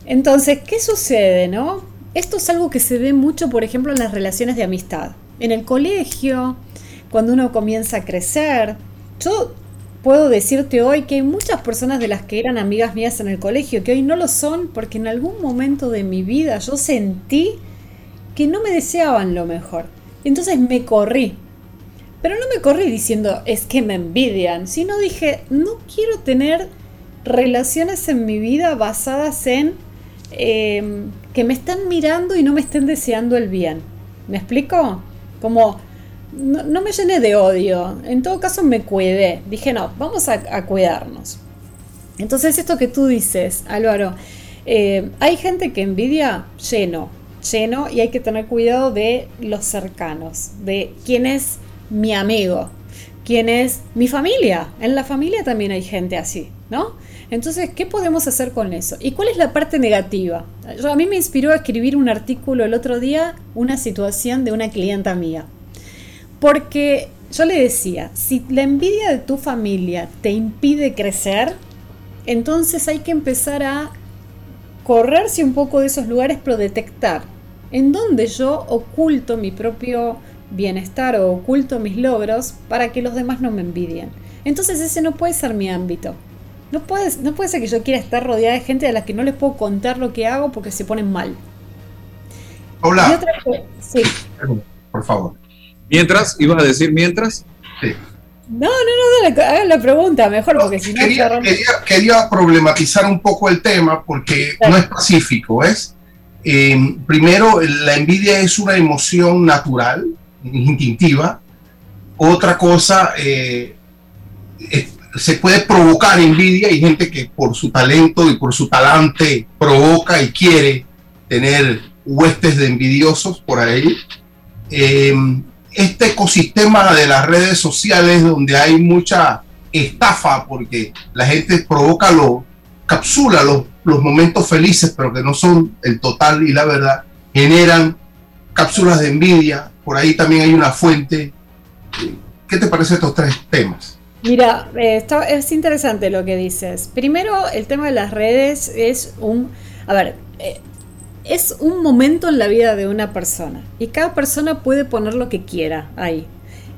Entonces, ¿qué sucede, no? Esto es algo que se ve mucho, por ejemplo, en las relaciones de amistad. En el colegio, cuando uno comienza a crecer, yo puedo decirte hoy que hay muchas personas de las que eran amigas mías en el colegio que hoy no lo son porque en algún momento de mi vida yo sentí que no me deseaban lo mejor. Entonces me corrí. Pero no me corrí diciendo es que me envidian, sino dije no quiero tener relaciones en mi vida basadas en eh, que me están mirando y no me estén deseando el bien. ¿Me explico? Como no, me llené de odio, en todo caso me cuidé. Dije, no, vamos a, cuidarnos. Entonces, esto que tú dices, Álvaro, eh, hay gente que envidia lleno, lleno, y hay que tener cuidado de los cercanos, de quién es mi amigo, quién es mi familia. En la familia también hay gente así, ¿no? Entonces, ¿qué podemos hacer con eso? ¿Y cuál es la parte negativa? Yo, a mí me inspiró a escribir un artículo el otro día, una situación de una clienta mía. Porque yo le decía, si la envidia de tu familia te impide crecer, entonces hay que empezar a correrse un poco de esos lugares, pero detectar en dónde yo oculto mi propio bienestar o oculto mis logros para que los demás no me envidien. Entonces ese no puede ser mi ámbito. No puede, no puede ser que yo quiera estar rodeada de gente a la que no les puedo contar lo que hago porque se ponen mal. Y Hola, otra co- sí. por favor. Mientras, ibas a decir mientras, No, no, no, dale, hagan la pregunta mejor porque si no... Quería, agarramos- quería, quería problematizar un poco el tema porque no es pacífico, ¿ves? Eh, primero, la envidia es una emoción natural, instintiva. Otra cosa, eh, se puede provocar envidia. Hay gente que por su talento y por su talante provoca y quiere tener huestes de envidiosos por ahí. Eh, este ecosistema de las redes sociales donde hay mucha estafa porque la gente provoca lo capsula los, los momentos felices pero que no son el total y la verdad generan cápsulas de envidia por ahí también hay una fuente ¿qué te parece estos tres temas? Mira, eh, es interesante lo que dices. Primero, el tema de las redes es un, a ver, eh, es un momento en la vida de una persona y cada persona puede poner lo que quiera ahí.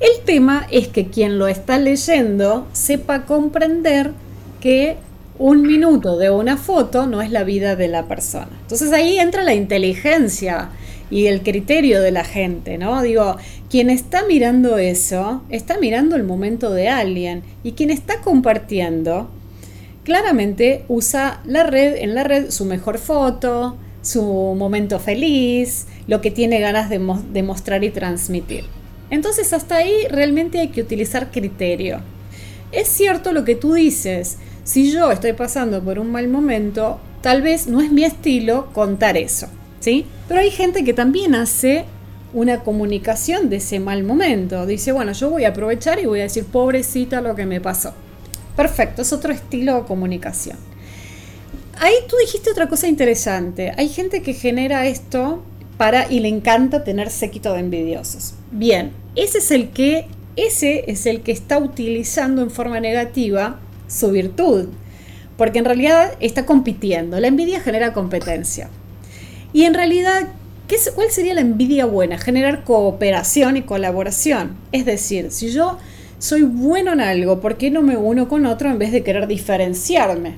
El tema es que quien lo está leyendo sepa comprender que un minuto de una foto no es la vida de la persona. Entonces ahí entra la inteligencia y el criterio de la gente, ¿no? Digo, quien está mirando eso, está mirando el momento de alguien y quien está compartiendo, claramente usa la red, en la red su mejor foto, su momento feliz, lo que tiene ganas de, mo- de mostrar y transmitir. Entonces hasta ahí realmente hay que utilizar criterio. Es cierto lo que tú dices, si yo estoy pasando por un mal momento, tal vez no es mi estilo contar eso, ¿sí? Pero hay gente que también hace una comunicación de ese mal momento. Dice, bueno, yo voy a aprovechar y voy a decir, pobrecita lo que me pasó. Perfecto, es otro estilo de comunicación. Ahí tú dijiste otra cosa interesante. Hay gente que genera esto para y le encanta tener séquito de envidiosos. Bien, ese es el que ese es el que está utilizando en forma negativa su virtud, porque en realidad está compitiendo. La envidia genera competencia. Y en realidad, ¿qué ¿cuál sería la envidia buena? Generar cooperación y colaboración. Es decir, si yo soy bueno en algo, ¿por qué no me uno con otro en vez de querer diferenciarme?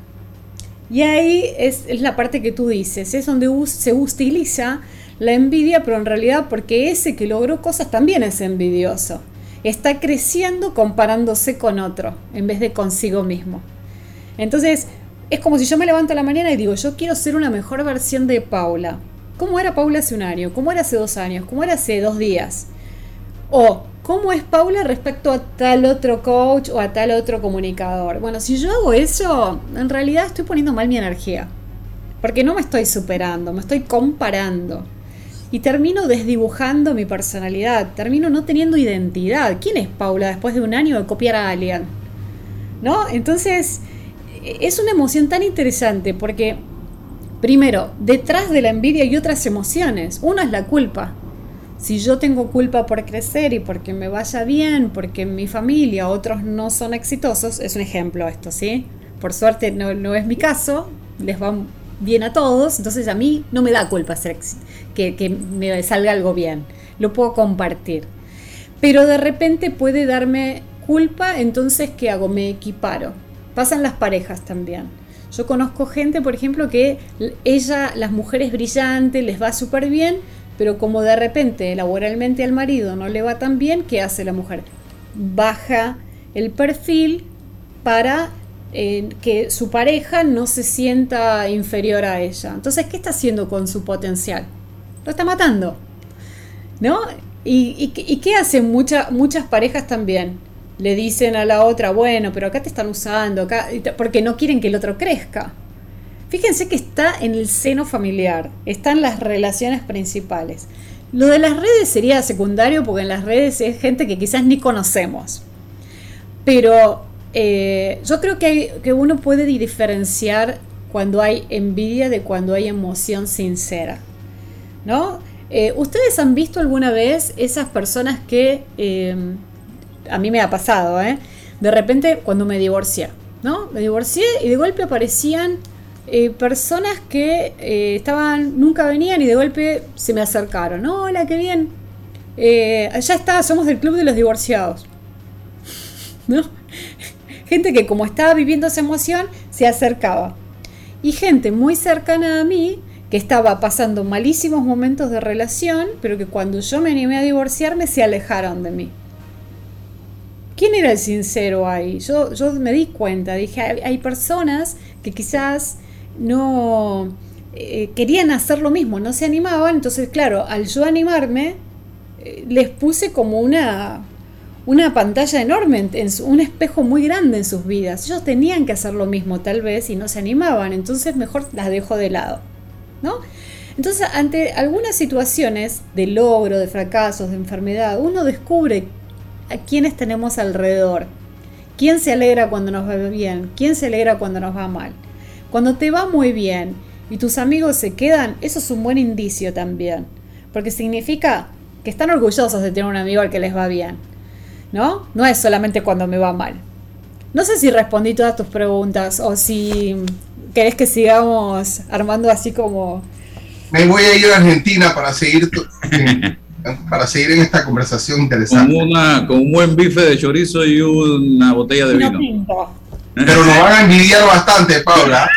Y ahí es, es la parte que tú dices, es donde se utiliza la envidia, pero en realidad porque ese que logró cosas también es envidioso. Está creciendo comparándose con otro en vez de consigo mismo. Entonces, es como si yo me levanto a la mañana y digo, yo quiero ser una mejor versión de Paula. ¿Cómo era Paula hace un año? ¿Cómo era hace dos años? ¿Cómo era hace dos días? O, ¿cómo es Paula respecto a tal otro coach o a tal otro comunicador? Bueno, si yo hago eso, en realidad estoy poniendo mal mi energía. Porque no me estoy superando, me estoy comparando. Y termino desdibujando mi personalidad, termino no teniendo identidad. ¿Quién es Paula después de un año de copiar a alguien? ¿No? Entonces, es una emoción tan interesante porque, primero, detrás de la envidia hay otras emociones. Una es la culpa. Si yo tengo culpa por crecer y porque me vaya bien, porque en mi familia otros no son exitosos, es un ejemplo esto, ¿sí? Por suerte no, no es mi caso, les va bien a todos, entonces a mí no me da culpa ser que, que me salga algo bien, lo puedo compartir. Pero de repente puede darme culpa, entonces ¿qué hago? Me equiparo. Pasan las parejas también. Yo conozco gente, por ejemplo, que ella, las mujeres brillantes, les va súper bien, pero como de repente laboralmente al marido no le va tan bien, ¿qué hace la mujer? Baja el perfil para eh, que su pareja no se sienta inferior a ella. Entonces, ¿qué está haciendo con su potencial? Lo está matando. ¿No? ¿Y, qué- hacen mucha- muchas parejas también? Le dicen a la otra, bueno, pero acá te están usando, acá, porque no quieren que el otro crezca. Fíjense que está en el seno familiar, están las relaciones principales. Lo de las redes sería secundario porque en las redes es gente que quizás ni conocemos. Pero eh, yo creo que, que uno puede diferenciar cuando hay envidia de cuando hay emoción sincera. ¿No? Eh, ¿Ustedes han visto alguna vez esas personas que eh, a mí me ha pasado, ¿eh? De repente cuando me divorcié, ¿no? Me divorcié y de golpe aparecían eh, personas que eh, estaban, nunca venían y de golpe se me acercaron. Hola, qué bien. Eh, ya está, somos del club de los divorciados. ¿No? Gente que como estaba viviendo esa emoción, se acercaba. Y gente muy cercana a mí, que estaba pasando malísimos momentos de relación, pero que cuando yo me animé a divorciarme, se alejaron de mí. ¿Quién era el sincero ahí? Yo, yo me di cuenta, dije, hay, personas que quizás no eh, querían hacer lo mismo, no se animaban, entonces claro, al yo animarme, eh, les puse como una, una pantalla enorme, un espejo muy grande en sus vidas. Ellos tenían que hacer lo mismo tal vez y no se animaban, entonces mejor las dejo de lado, ¿no? Entonces, ante algunas situaciones de logro, de fracasos, de enfermedad, uno descubre a quienes tenemos alrededor. ¿Quién se alegra cuando nos va bien? ¿Quién se alegra cuando nos va mal? Cuando te va muy bien y tus amigos se quedan, eso es un buen indicio también, porque significa que están orgullosos de tener un amigo al que les va bien, ¿no? No es solamente cuando me va mal. No sé si respondí todas tus preguntas o si querés que sigamos armando así como... Me voy a ir a Argentina para seguir tu- para seguir en esta conversación interesante. Con, una, con un buen bife de chorizo y una botella de Vino vino. tinto. Pero nos van a envidiar bastante, Paula.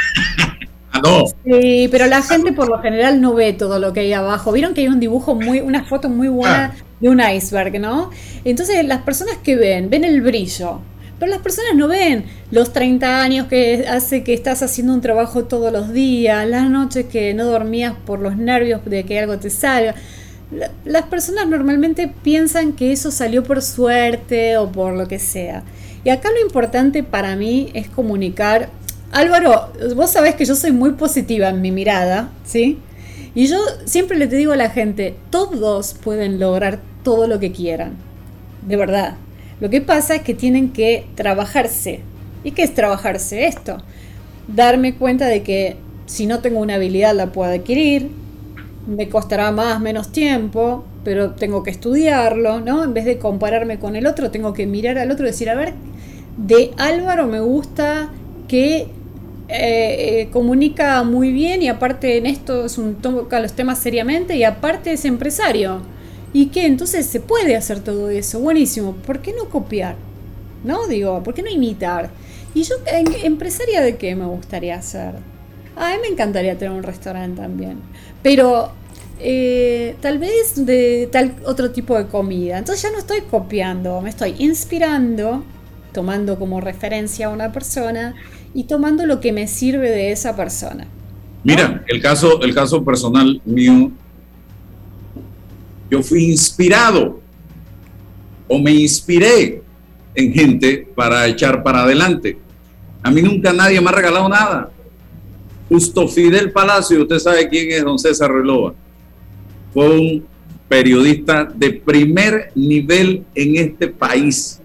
Ah, no. Sí, pero la gente por lo general no ve todo lo que hay abajo. Vieron que hay un dibujo muy, una foto muy buena de un iceberg, ¿no? Entonces las personas que ven, ven el brillo. Pero las personas no ven los 30 años que hace que estás haciendo un trabajo todos los días, las noches que no dormías por los nervios de que algo te salga. La- Las personas normalmente piensan que eso salió por suerte o por lo que sea. Y acá lo importante para mí es comunicar. Álvaro, vos sabés que yo soy muy positiva en mi mirada, ¿sí? Y yo siempre le digo a la gente, todos pueden lograr todo lo que quieran. De verdad. Lo que pasa es que tienen que trabajarse. ¿Y qué es trabajarse esto? Darme cuenta de que si no tengo una habilidad la puedo adquirir, me costará más, menos tiempo, pero tengo que estudiarlo, ¿no? En vez de compararme con el otro, tengo que mirar al otro y decir, a ver, de Álvaro me gusta que eh, eh, comunica muy bien y aparte en esto es un toca los temas seriamente y aparte es empresario. ¿Y qué? Entonces se puede hacer todo eso. Buenísimo. ¿Por qué no copiar? ¿No? Digo, ¿por qué no imitar? Y yo, en- empresaria de qué me gustaría ser? A mí me encantaría tener un restaurante también. Pero eh, tal vez de tal otro tipo de comida. Entonces ya no estoy copiando, me estoy inspirando, tomando como referencia a una persona y tomando lo que me sirve de esa persona. Mira, el caso, el caso personal mío, yo fui inspirado o me inspiré en gente para echar para adelante. A mí nunca nadie me ha regalado nada. Justo Fidel Palacio, usted sabe quién es don César Relova. Fue un periodista de primer nivel en este país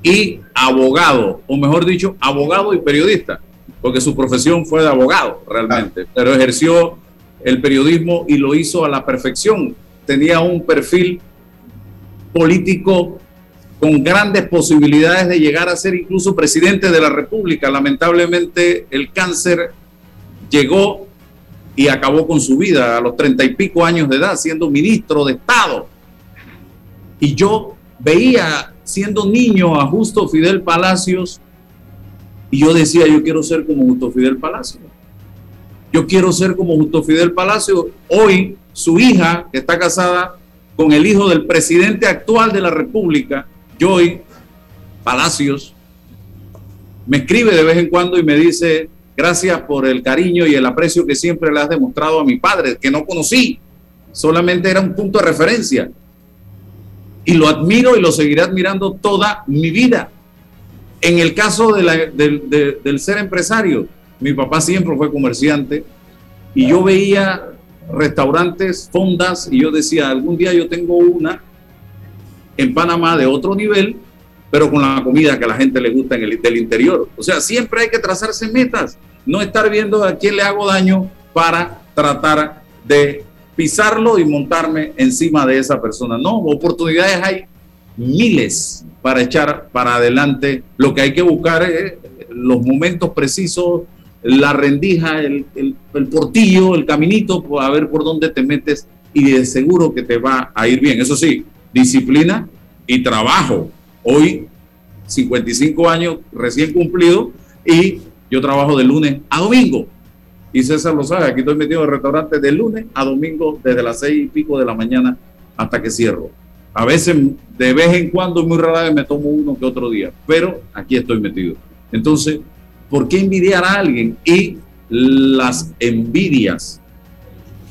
y abogado, o mejor dicho, abogado y periodista, porque su profesión fue de abogado realmente, pero ejerció el periodismo y lo hizo a la perfección. Tenía un perfil político con grandes posibilidades de llegar a ser incluso presidente de la República. Lamentablemente el cáncer llegó y acabó con su vida a los treinta y pico años de edad, siendo ministro de Estado. Y yo veía siendo niño a Justo Fidel Palacios y yo decía, yo quiero ser como Justo Fidel Palacios. Yo quiero ser como Justo Fidel Palacios. Hoy su hija, que está casada con el hijo del presidente actual de la República, Joy Palacios, me escribe de vez en cuando y me dice, gracias por el cariño y el aprecio que siempre le has demostrado a mi padre, que no conocí, solamente era un punto de referencia. Y lo admiro y lo seguiré admirando toda mi vida. En el caso de del ser empresario, mi papá siempre fue comerciante y yo veía restaurantes, fondas y yo decía, algún día yo tengo una en Panamá de otro nivel, pero con la comida que a la gente le gusta en el del interior. O sea, siempre hay que trazarse metas, no estar viendo a quién le hago daño para tratar de pisarlo y montarme encima de esa persona. No, oportunidades hay miles para echar para adelante. Lo que hay que buscar es los momentos precisos, la rendija, el, el- el portillo, el caminito, a ver por dónde te metes y de seguro que te va a ir bien. Eso sí, disciplina y trabajo. Hoy, 55 años recién cumplido y yo trabajo de lunes a domingo. Y César lo sabe, aquí estoy metido en el restaurante de lunes a domingo desde las seis y pico de la mañana hasta que cierro. A veces, de vez en cuando, muy rara vez me tomo uno que otro día, pero aquí estoy metido. Entonces, ¿por qué envidiar a alguien? Y las envidias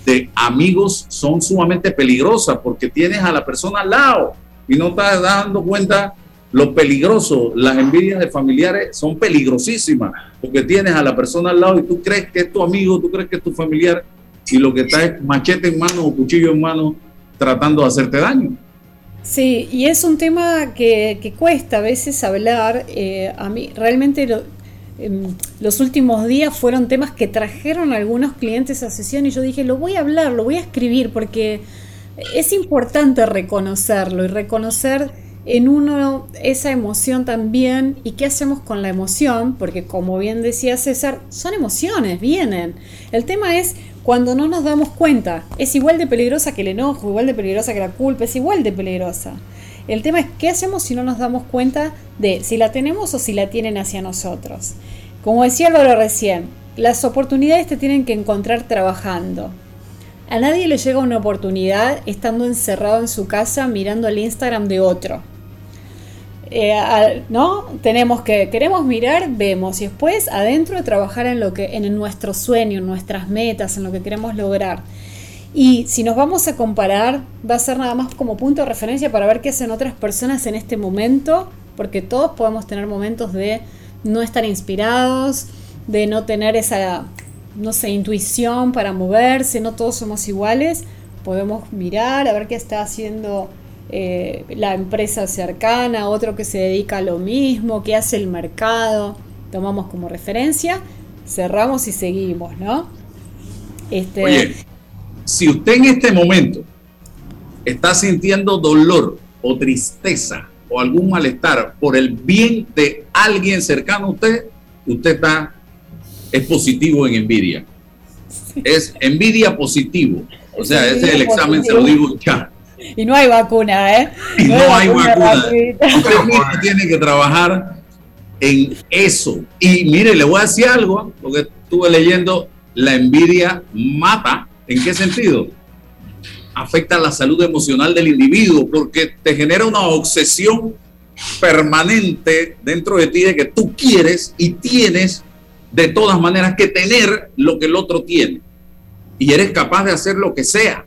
de amigos son sumamente peligrosas porque tienes a la persona al lado y no estás dando cuenta lo peligroso. Las envidias de familiares son peligrosísimas porque tienes a la persona al lado y tú crees que es tu amigo, tú crees que es tu familiar y lo que está es machete en mano o cuchillo en mano tratando de hacerte daño. Sí, y es un tema que, que cuesta a veces hablar. eh, a mí realmente lo- los últimos días fueron temas que trajeron algunos clientes a sesión y yo dije, lo voy a hablar, lo voy a escribir porque es importante reconocerlo y reconocer en uno esa emoción también y qué hacemos con la emoción, porque como bien decía César, son emociones, vienen. El tema es cuando no nos damos cuenta. Es igual de peligrosa que el enojo, igual de peligrosa que la culpa, es igual de peligrosa. El tema es qué hacemos si no nos damos cuenta de si la tenemos o si la tienen hacia nosotros. Como decía Álvaro recién, las oportunidades te tienen que encontrar trabajando. A nadie le llega una oportunidad estando encerrado en su casa mirando el Instagram de otro. Eh, ¿No? Tenemos que, queremos mirar, vemos y después adentro trabajar en lo que, en nuestro sueño, en nuestras metas, en lo que queremos lograr. Y si nos vamos a comparar, va a ser nada más como punto de referencia para ver qué hacen otras personas en este momento, porque todos podemos tener momentos de no estar inspirados, de no tener esa, no sé, intuición para moverse, no todos somos iguales. Podemos mirar a ver qué está haciendo eh, la empresa cercana, otro que se dedica a lo mismo, qué hace el mercado. Tomamos como referencia, cerramos y seguimos, ¿no? Este, si usted en este momento está sintiendo dolor o tristeza o algún malestar por el bien de alguien cercano a usted, usted está es positivo en envidia. Es envidia positivo. O sea, ese es el examen, se lo digo ya. Y no hay vacuna, ¿eh? Y no hay vacuna. gratuita. Usted mismo tiene que trabajar en eso. Y mire, le voy a decir algo, porque estuve leyendo, la envidia mata. ¿En qué sentido? Afecta la salud emocional del individuo, porque te genera una obsesión permanente dentro de ti de que tú quieres y tienes de todas maneras que tener lo que el otro tiene. Y eres capaz de hacer lo que sea.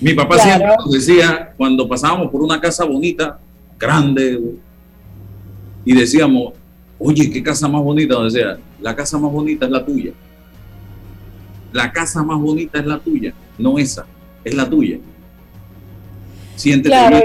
Mi papá Claro. siempre nos decía, cuando pasábamos por una casa bonita, grande, y decíamos, oye, qué casa más bonita, o sea, la casa más bonita es la tuya. La casa más bonita es la tuya, no esa, es la tuya. Siéntete Claro,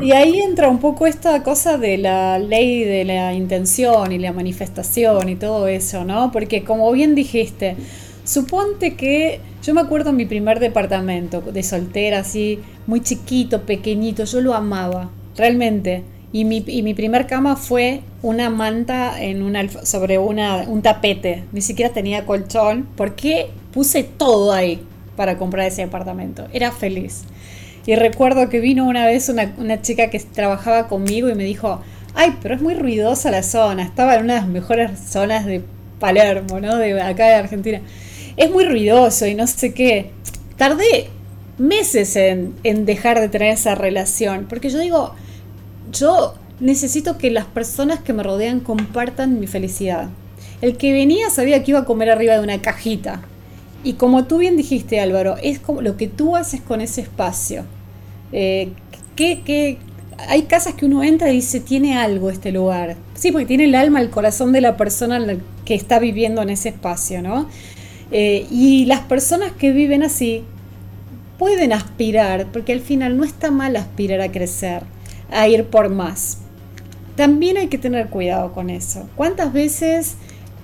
y, y ahí entra un poco esta cosa de la ley de la intención y la manifestación y todo eso, ¿no? Porque como bien dijiste, suponte que yo me acuerdo en mi primer departamento de soltera, así, muy chiquito, pequeñito, yo lo amaba, realmente. Y mi, y mi primer cama fue una manta en una, sobre una, un tapete, ni siquiera tenía colchón, porque puse todo ahí para comprar ese departamento, era feliz. Y recuerdo que vino una vez una, una chica que trabajaba conmigo y me dijo, ay, pero es muy ruidosa la zona, estaba en una de las mejores zonas de Palermo, ¿no? De acá de Argentina. Es muy ruidoso y no sé qué. Tardé meses en, en dejar de tener esa relación, porque yo digo, yo necesito que las personas que me rodean compartan mi felicidad. El que venía sabía que iba a comer arriba de una cajita. Y como tú bien dijiste, Álvaro, es como lo que tú haces con ese espacio. Eh, hay casas que uno entra y dice, tiene algo este lugar. Sí, porque tiene el alma, el corazón de la persona que está viviendo en ese espacio, ¿no? Eh, y las personas que viven así pueden aspirar, porque al final no está mal aspirar a crecer, a ir por más. También hay que tener cuidado con eso. ¿Cuántas veces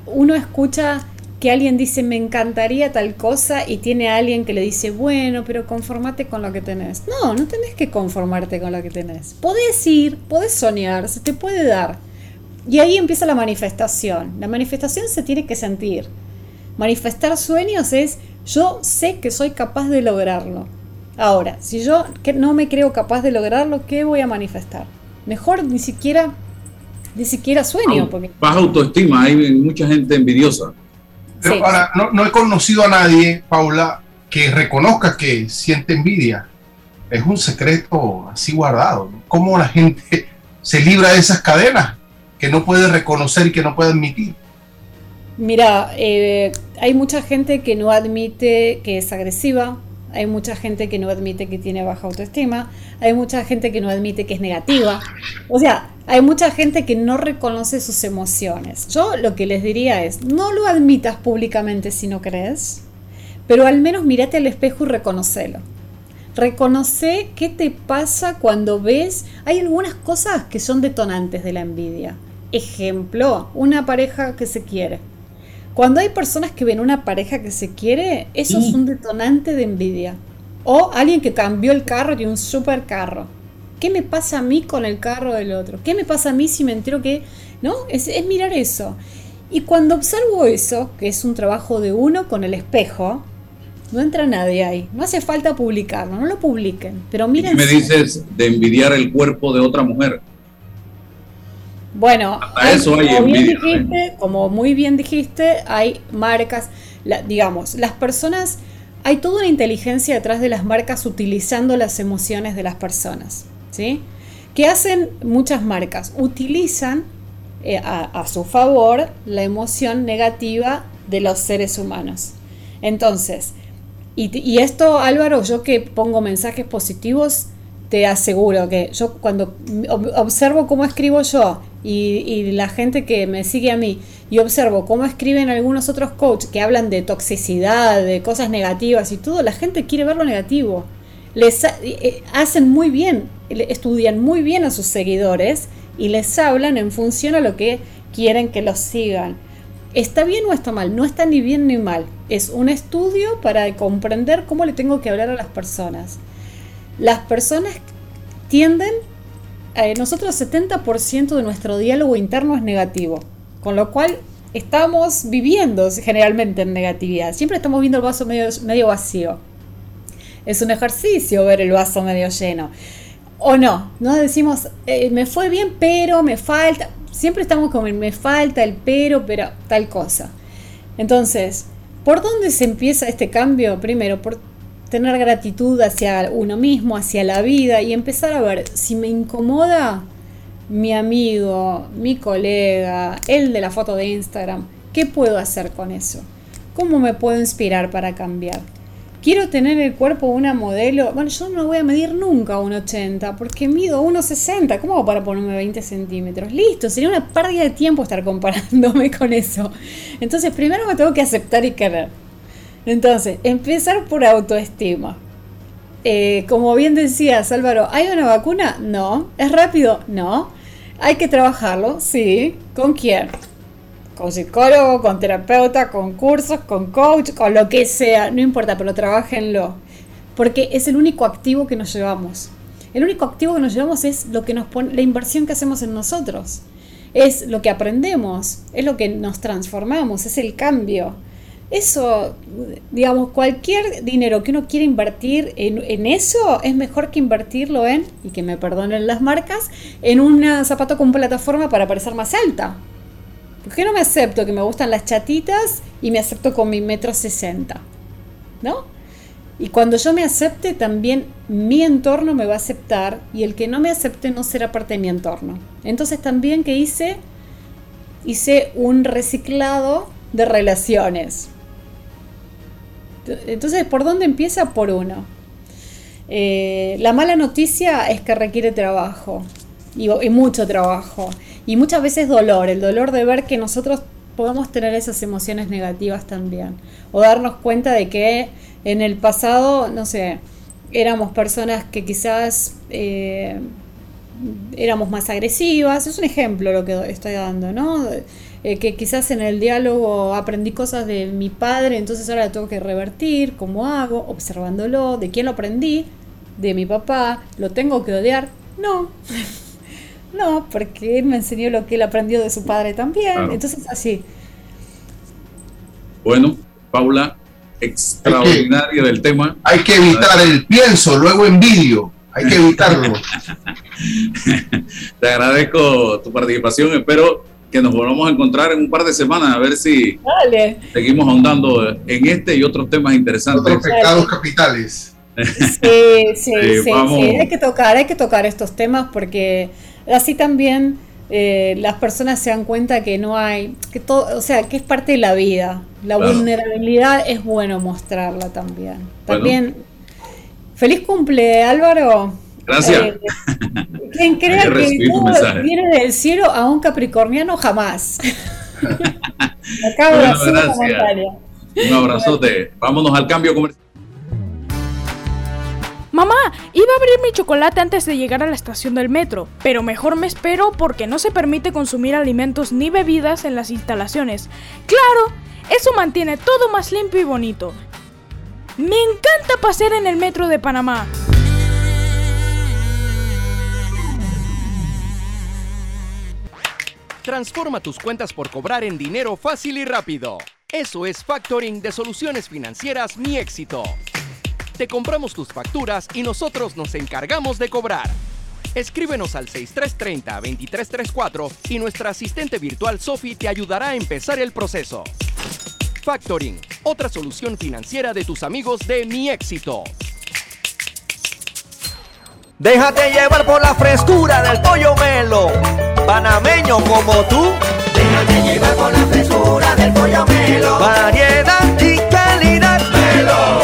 uno escucha que alguien dice me encantaría tal cosa y tiene a alguien que le dice bueno, pero conformate con lo que tenés? No, no tenés que conformarte con lo que tenés. Podés ir, podés soñar, se te puede dar. Y ahí empieza la manifestación. La manifestación se tiene que sentir. Manifestar sueños es yo sé que soy capaz de lograrlo. Ahora, si yo no me creo capaz de lograrlo, ¿qué voy a manifestar? Mejor ni siquiera ni siquiera sueño, porque Baja autoestima, hay mucha gente envidiosa. Pero Sí. ahora, no, no he conocido a nadie, Paula, que reconozca que siente envidia. Es un secreto así guardado. ¿no? ¿Cómo la gente se libra de esas cadenas que no puede reconocer y que no puede admitir? Mira, eh, hay mucha gente que no admite que es agresiva, hay mucha gente que no admite que tiene baja autoestima, hay mucha gente que no admite que es negativa, o sea, hay mucha gente que no reconoce sus emociones. Yo lo que les diría es, no lo admitas públicamente si no crees, pero al menos mírate al espejo y reconocelo. Reconoce qué te pasa cuando ves, hay algunas cosas que son detonantes de la envidia. Ejemplo, una pareja que se quiere. Cuando hay personas que ven una pareja que se quiere, eso es un detonante de envidia. O alguien que cambió el carro y un super carro. ¿Qué me pasa a mí con el carro del otro? ¿Qué me pasa a mí si me entero que... ¿No? Es, es mirar eso. Y cuando observo eso, que es un trabajo de uno con el espejo, no entra nadie ahí. No hace falta publicarlo, no lo publiquen. Pero ¿Y miren. qué me dices de envidiar el cuerpo de otra mujer? Bueno, Hasta eso hay como, bien ¿eh? dijiste, como muy bien dijiste, hay marcas, la- digamos, las personas, hay toda una inteligencia detrás de las marcas utilizando las emociones de las personas, ¿sí? ¿Qué hacen muchas marcas? Utilizan eh, a, su favor la emoción negativa de los seres humanos. Entonces, y, y esto, Álvaro, yo que pongo mensajes positivos, te aseguro que yo cuando ob- observo cómo escribo yo y, y la gente que me sigue a mí y observo cómo escriben algunos otros coaches que hablan de toxicidad, de cosas negativas y todo, la gente quiere ver lo negativo. Les ha- eh, hacen muy bien, estudian muy bien a sus seguidores y les hablan en función a lo que quieren que los sigan. ¿Está bien o está mal? No está ni bien ni mal. Es un estudio para comprender cómo le tengo que hablar a las personas. Las personas tienden, eh, nosotros 70% de nuestro diálogo interno es negativo, con lo cual estamos viviendo generalmente en negatividad. Siempre estamos viendo el vaso medio vacío. Es un ejercicio ver el vaso medio lleno. O no, no decimos, eh, me fue bien, pero me falta. Siempre estamos con el me falta, el pero, pero tal cosa. Entonces, ¿por dónde se empieza este cambio? Primero, por tener gratitud hacia uno mismo, hacia la vida y empezar a ver si me incomoda mi amigo, mi colega, el de la foto de Instagram, ¿qué puedo hacer con eso? ¿Cómo me puedo inspirar para cambiar? Quiero tener el cuerpo de una modelo. Bueno, yo no voy a medir nunca 1,80 porque mido 1,60. ¿Cómo para ponerme 20 centímetros? Listo, sería una pérdida de tiempo estar comparándome con eso. Entonces, primero me tengo que aceptar y querer. Entonces, empezar por autoestima. Eh, como bien decías, Álvaro, ¿hay una vacuna? No. ¿Es rápido? No. ¿Hay que trabajarlo? Sí. ¿Con quién? Con psicólogo, con terapeuta, con cursos, con coach, con lo que sea, no importa, pero trabajenlo. Porque es el único activo que nos llevamos. El único activo que nos llevamos es lo que nos pone, la inversión que hacemos en nosotros. Es lo que aprendemos, es lo que nos transformamos, es el cambio. Eso, digamos, cualquier dinero que uno quiera invertir en, en eso es mejor que invertirlo en, y que me perdonen las marcas, en un zapato con plataforma para parecer más alta. ¿Por qué no me acepto que me gustan las chatitas y me acepto con mi metro sesenta? ¿No? Y cuando yo me acepte, también mi entorno me va a aceptar y el que no me acepte no será parte de mi entorno. Entonces también que hice, hice un reciclado de relaciones. Entonces, ¿por dónde empieza? Por uno. Eh, la mala noticia es que requiere trabajo y, y mucho trabajo y muchas veces dolor, el dolor de ver que nosotros podamos tener esas emociones negativas también o darnos cuenta de que en el pasado, no sé, éramos personas que quizás eh, éramos más agresivas, es un ejemplo lo que estoy dando, ¿no? Eh, que quizás en el diálogo aprendí cosas de mi padre, entonces ahora tengo que revertir, ¿cómo hago? Observándolo, ¿de quién lo aprendí? De mi papá, ¿lo tengo que odiar? No, no, porque él me enseñó lo que él aprendió de su padre también, Claro. entonces así. Bueno, Paula, extraordinario del tema. Hay que evitar el pienso, luego envidio. Hay que evitarlo. Te agradezco tu participación. Espero que nos volvamos a encontrar en un par de semanas a ver si Dale. seguimos ahondando en este y otros temas interesantes. Otros pecados capitales. Sí, sí, Sí, sí, vamos. sí, Hay que tocar, hay que tocar estos temas porque así también eh, las personas se dan cuenta que no hay, que todo, o sea, que es parte de la vida. La Claro. vulnerabilidad es bueno mostrarla también. Bueno. También. Feliz cumple, Álvaro. Gracias. Eh, quien crea que todo viene del cielo a un capricorniano jamás. Acabo de hacer un comentario. Un abrazote. Vámonos al cambio comercial. Mamá, iba a abrir mi chocolate antes de llegar a la estación del metro, pero mejor me espero porque no se permite consumir alimentos ni bebidas en las instalaciones. Claro, eso mantiene todo más limpio y bonito. Me encanta pasear en el metro de Panamá. Transforma tus cuentas por cobrar en dinero fácil y rápido. Eso es factoring de soluciones financieras Mi Éxito. Te compramos tus facturas y nosotros nos encargamos de cobrar. Escríbenos al 6330-2334 y nuestra asistente virtual Sophie te ayudará a empezar el proceso. Factoring, otra solución financiera de tus amigos de Mi Éxito. Déjate llevar por la frescura del pollo melo, panameño como tú. Déjate llevar por la frescura del pollo melo. Variedad y calidad. Melo.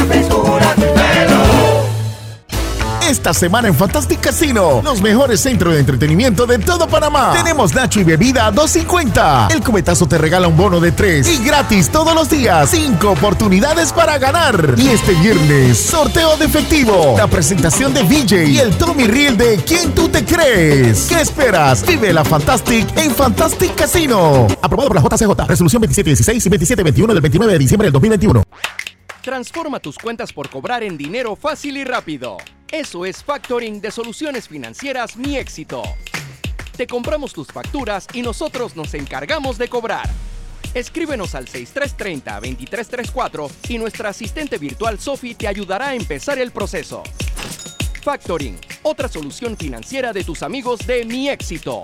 Esta semana en Fantastic Casino, los mejores centros de entretenimiento de todo Panamá. Tenemos Nacho y bebida a 2.50. El cubetazo te regala un bono de 3 y gratis todos los días. 5 oportunidades para ganar. Y este viernes, sorteo de efectivo. La presentación de VJ y el Tommy Reel de ¿Quién tú te crees? ¿Qué esperas? Vive la Fantastic en Fantastic Casino. Aprobado por la JCJ. Resolución 2716 y 2721 del 29 de diciembre del 2021. Transforma tus cuentas por cobrar en dinero fácil y rápido. Eso es factoring de soluciones financieras Mi Éxito. Te compramos tus facturas y nosotros nos encargamos de cobrar. Escríbenos al 6330-2334 y nuestra asistente virtual Sophie te ayudará a empezar el proceso. Factoring, otra solución financiera de tus amigos de Mi Éxito.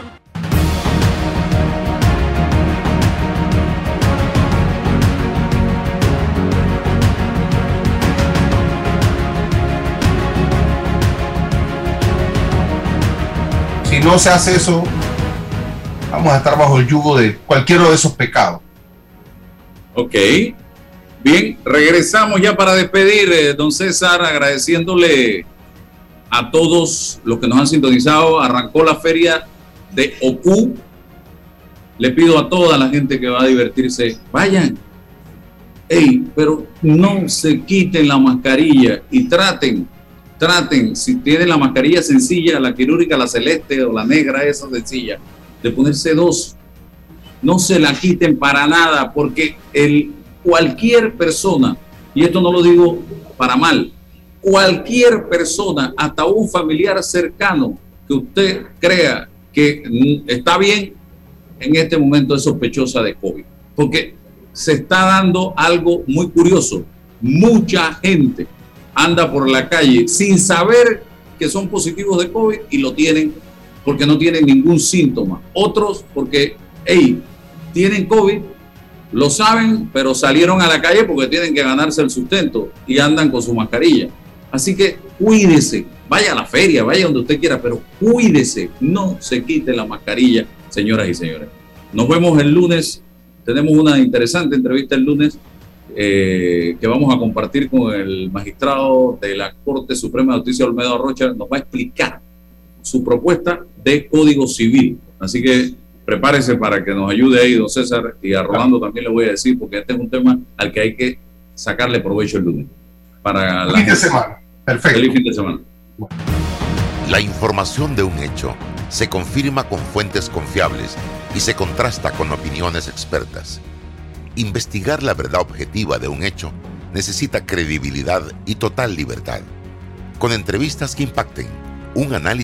No se hace eso, vamos a estar bajo el yugo de cualquiera de esos pecados. Ok. Bien, regresamos ya para despedir, eh, don César, agradeciéndole a todos los que nos han sintonizado. Arrancó la feria de OCU. Le pido a toda la gente que va a divertirse, vayan. Ey, pero no se quiten la mascarilla y traten, traten, si tienen la mascarilla sencilla, la quirúrgica, la celeste o la negra, esa sencilla, de ponerse dos. No se la quiten para nada, porque el, cualquier persona, y esto no lo digo para mal, cualquier persona, hasta un familiar cercano que usted crea que está bien, en este momento es sospechosa de COVID. Porque se está dando algo muy curioso. Mucha gente anda por la calle sin saber que son positivos de COVID y lo tienen porque no tienen ningún síntoma. Otros porque, hey, tienen COVID, lo saben, pero salieron a la calle porque tienen que ganarse el sustento y andan con su mascarilla. Así que cuídese, vaya a la feria, vaya donde usted quiera, pero cuídese, no se quite la mascarilla, señoras y señores. Nos vemos el lunes, tenemos una interesante entrevista el lunes eh, que vamos a compartir con el magistrado de la Corte Suprema de Justicia, Olmedo Rocha, nos va a explicar su propuesta de Código Civil. Así que prepárese para que nos ayude ahí, don César, y a Rolando también le voy a decir, porque este es un tema al que hay que sacarle provecho el lunes. Para la Fin de semana. Perfecto. Feliz fin de semana. La información de un hecho se confirma con fuentes confiables y se contrasta con opiniones expertas. Investigar la verdad objetiva de un hecho necesita credibilidad y total libertad. Con entrevistas que impacten, un análisis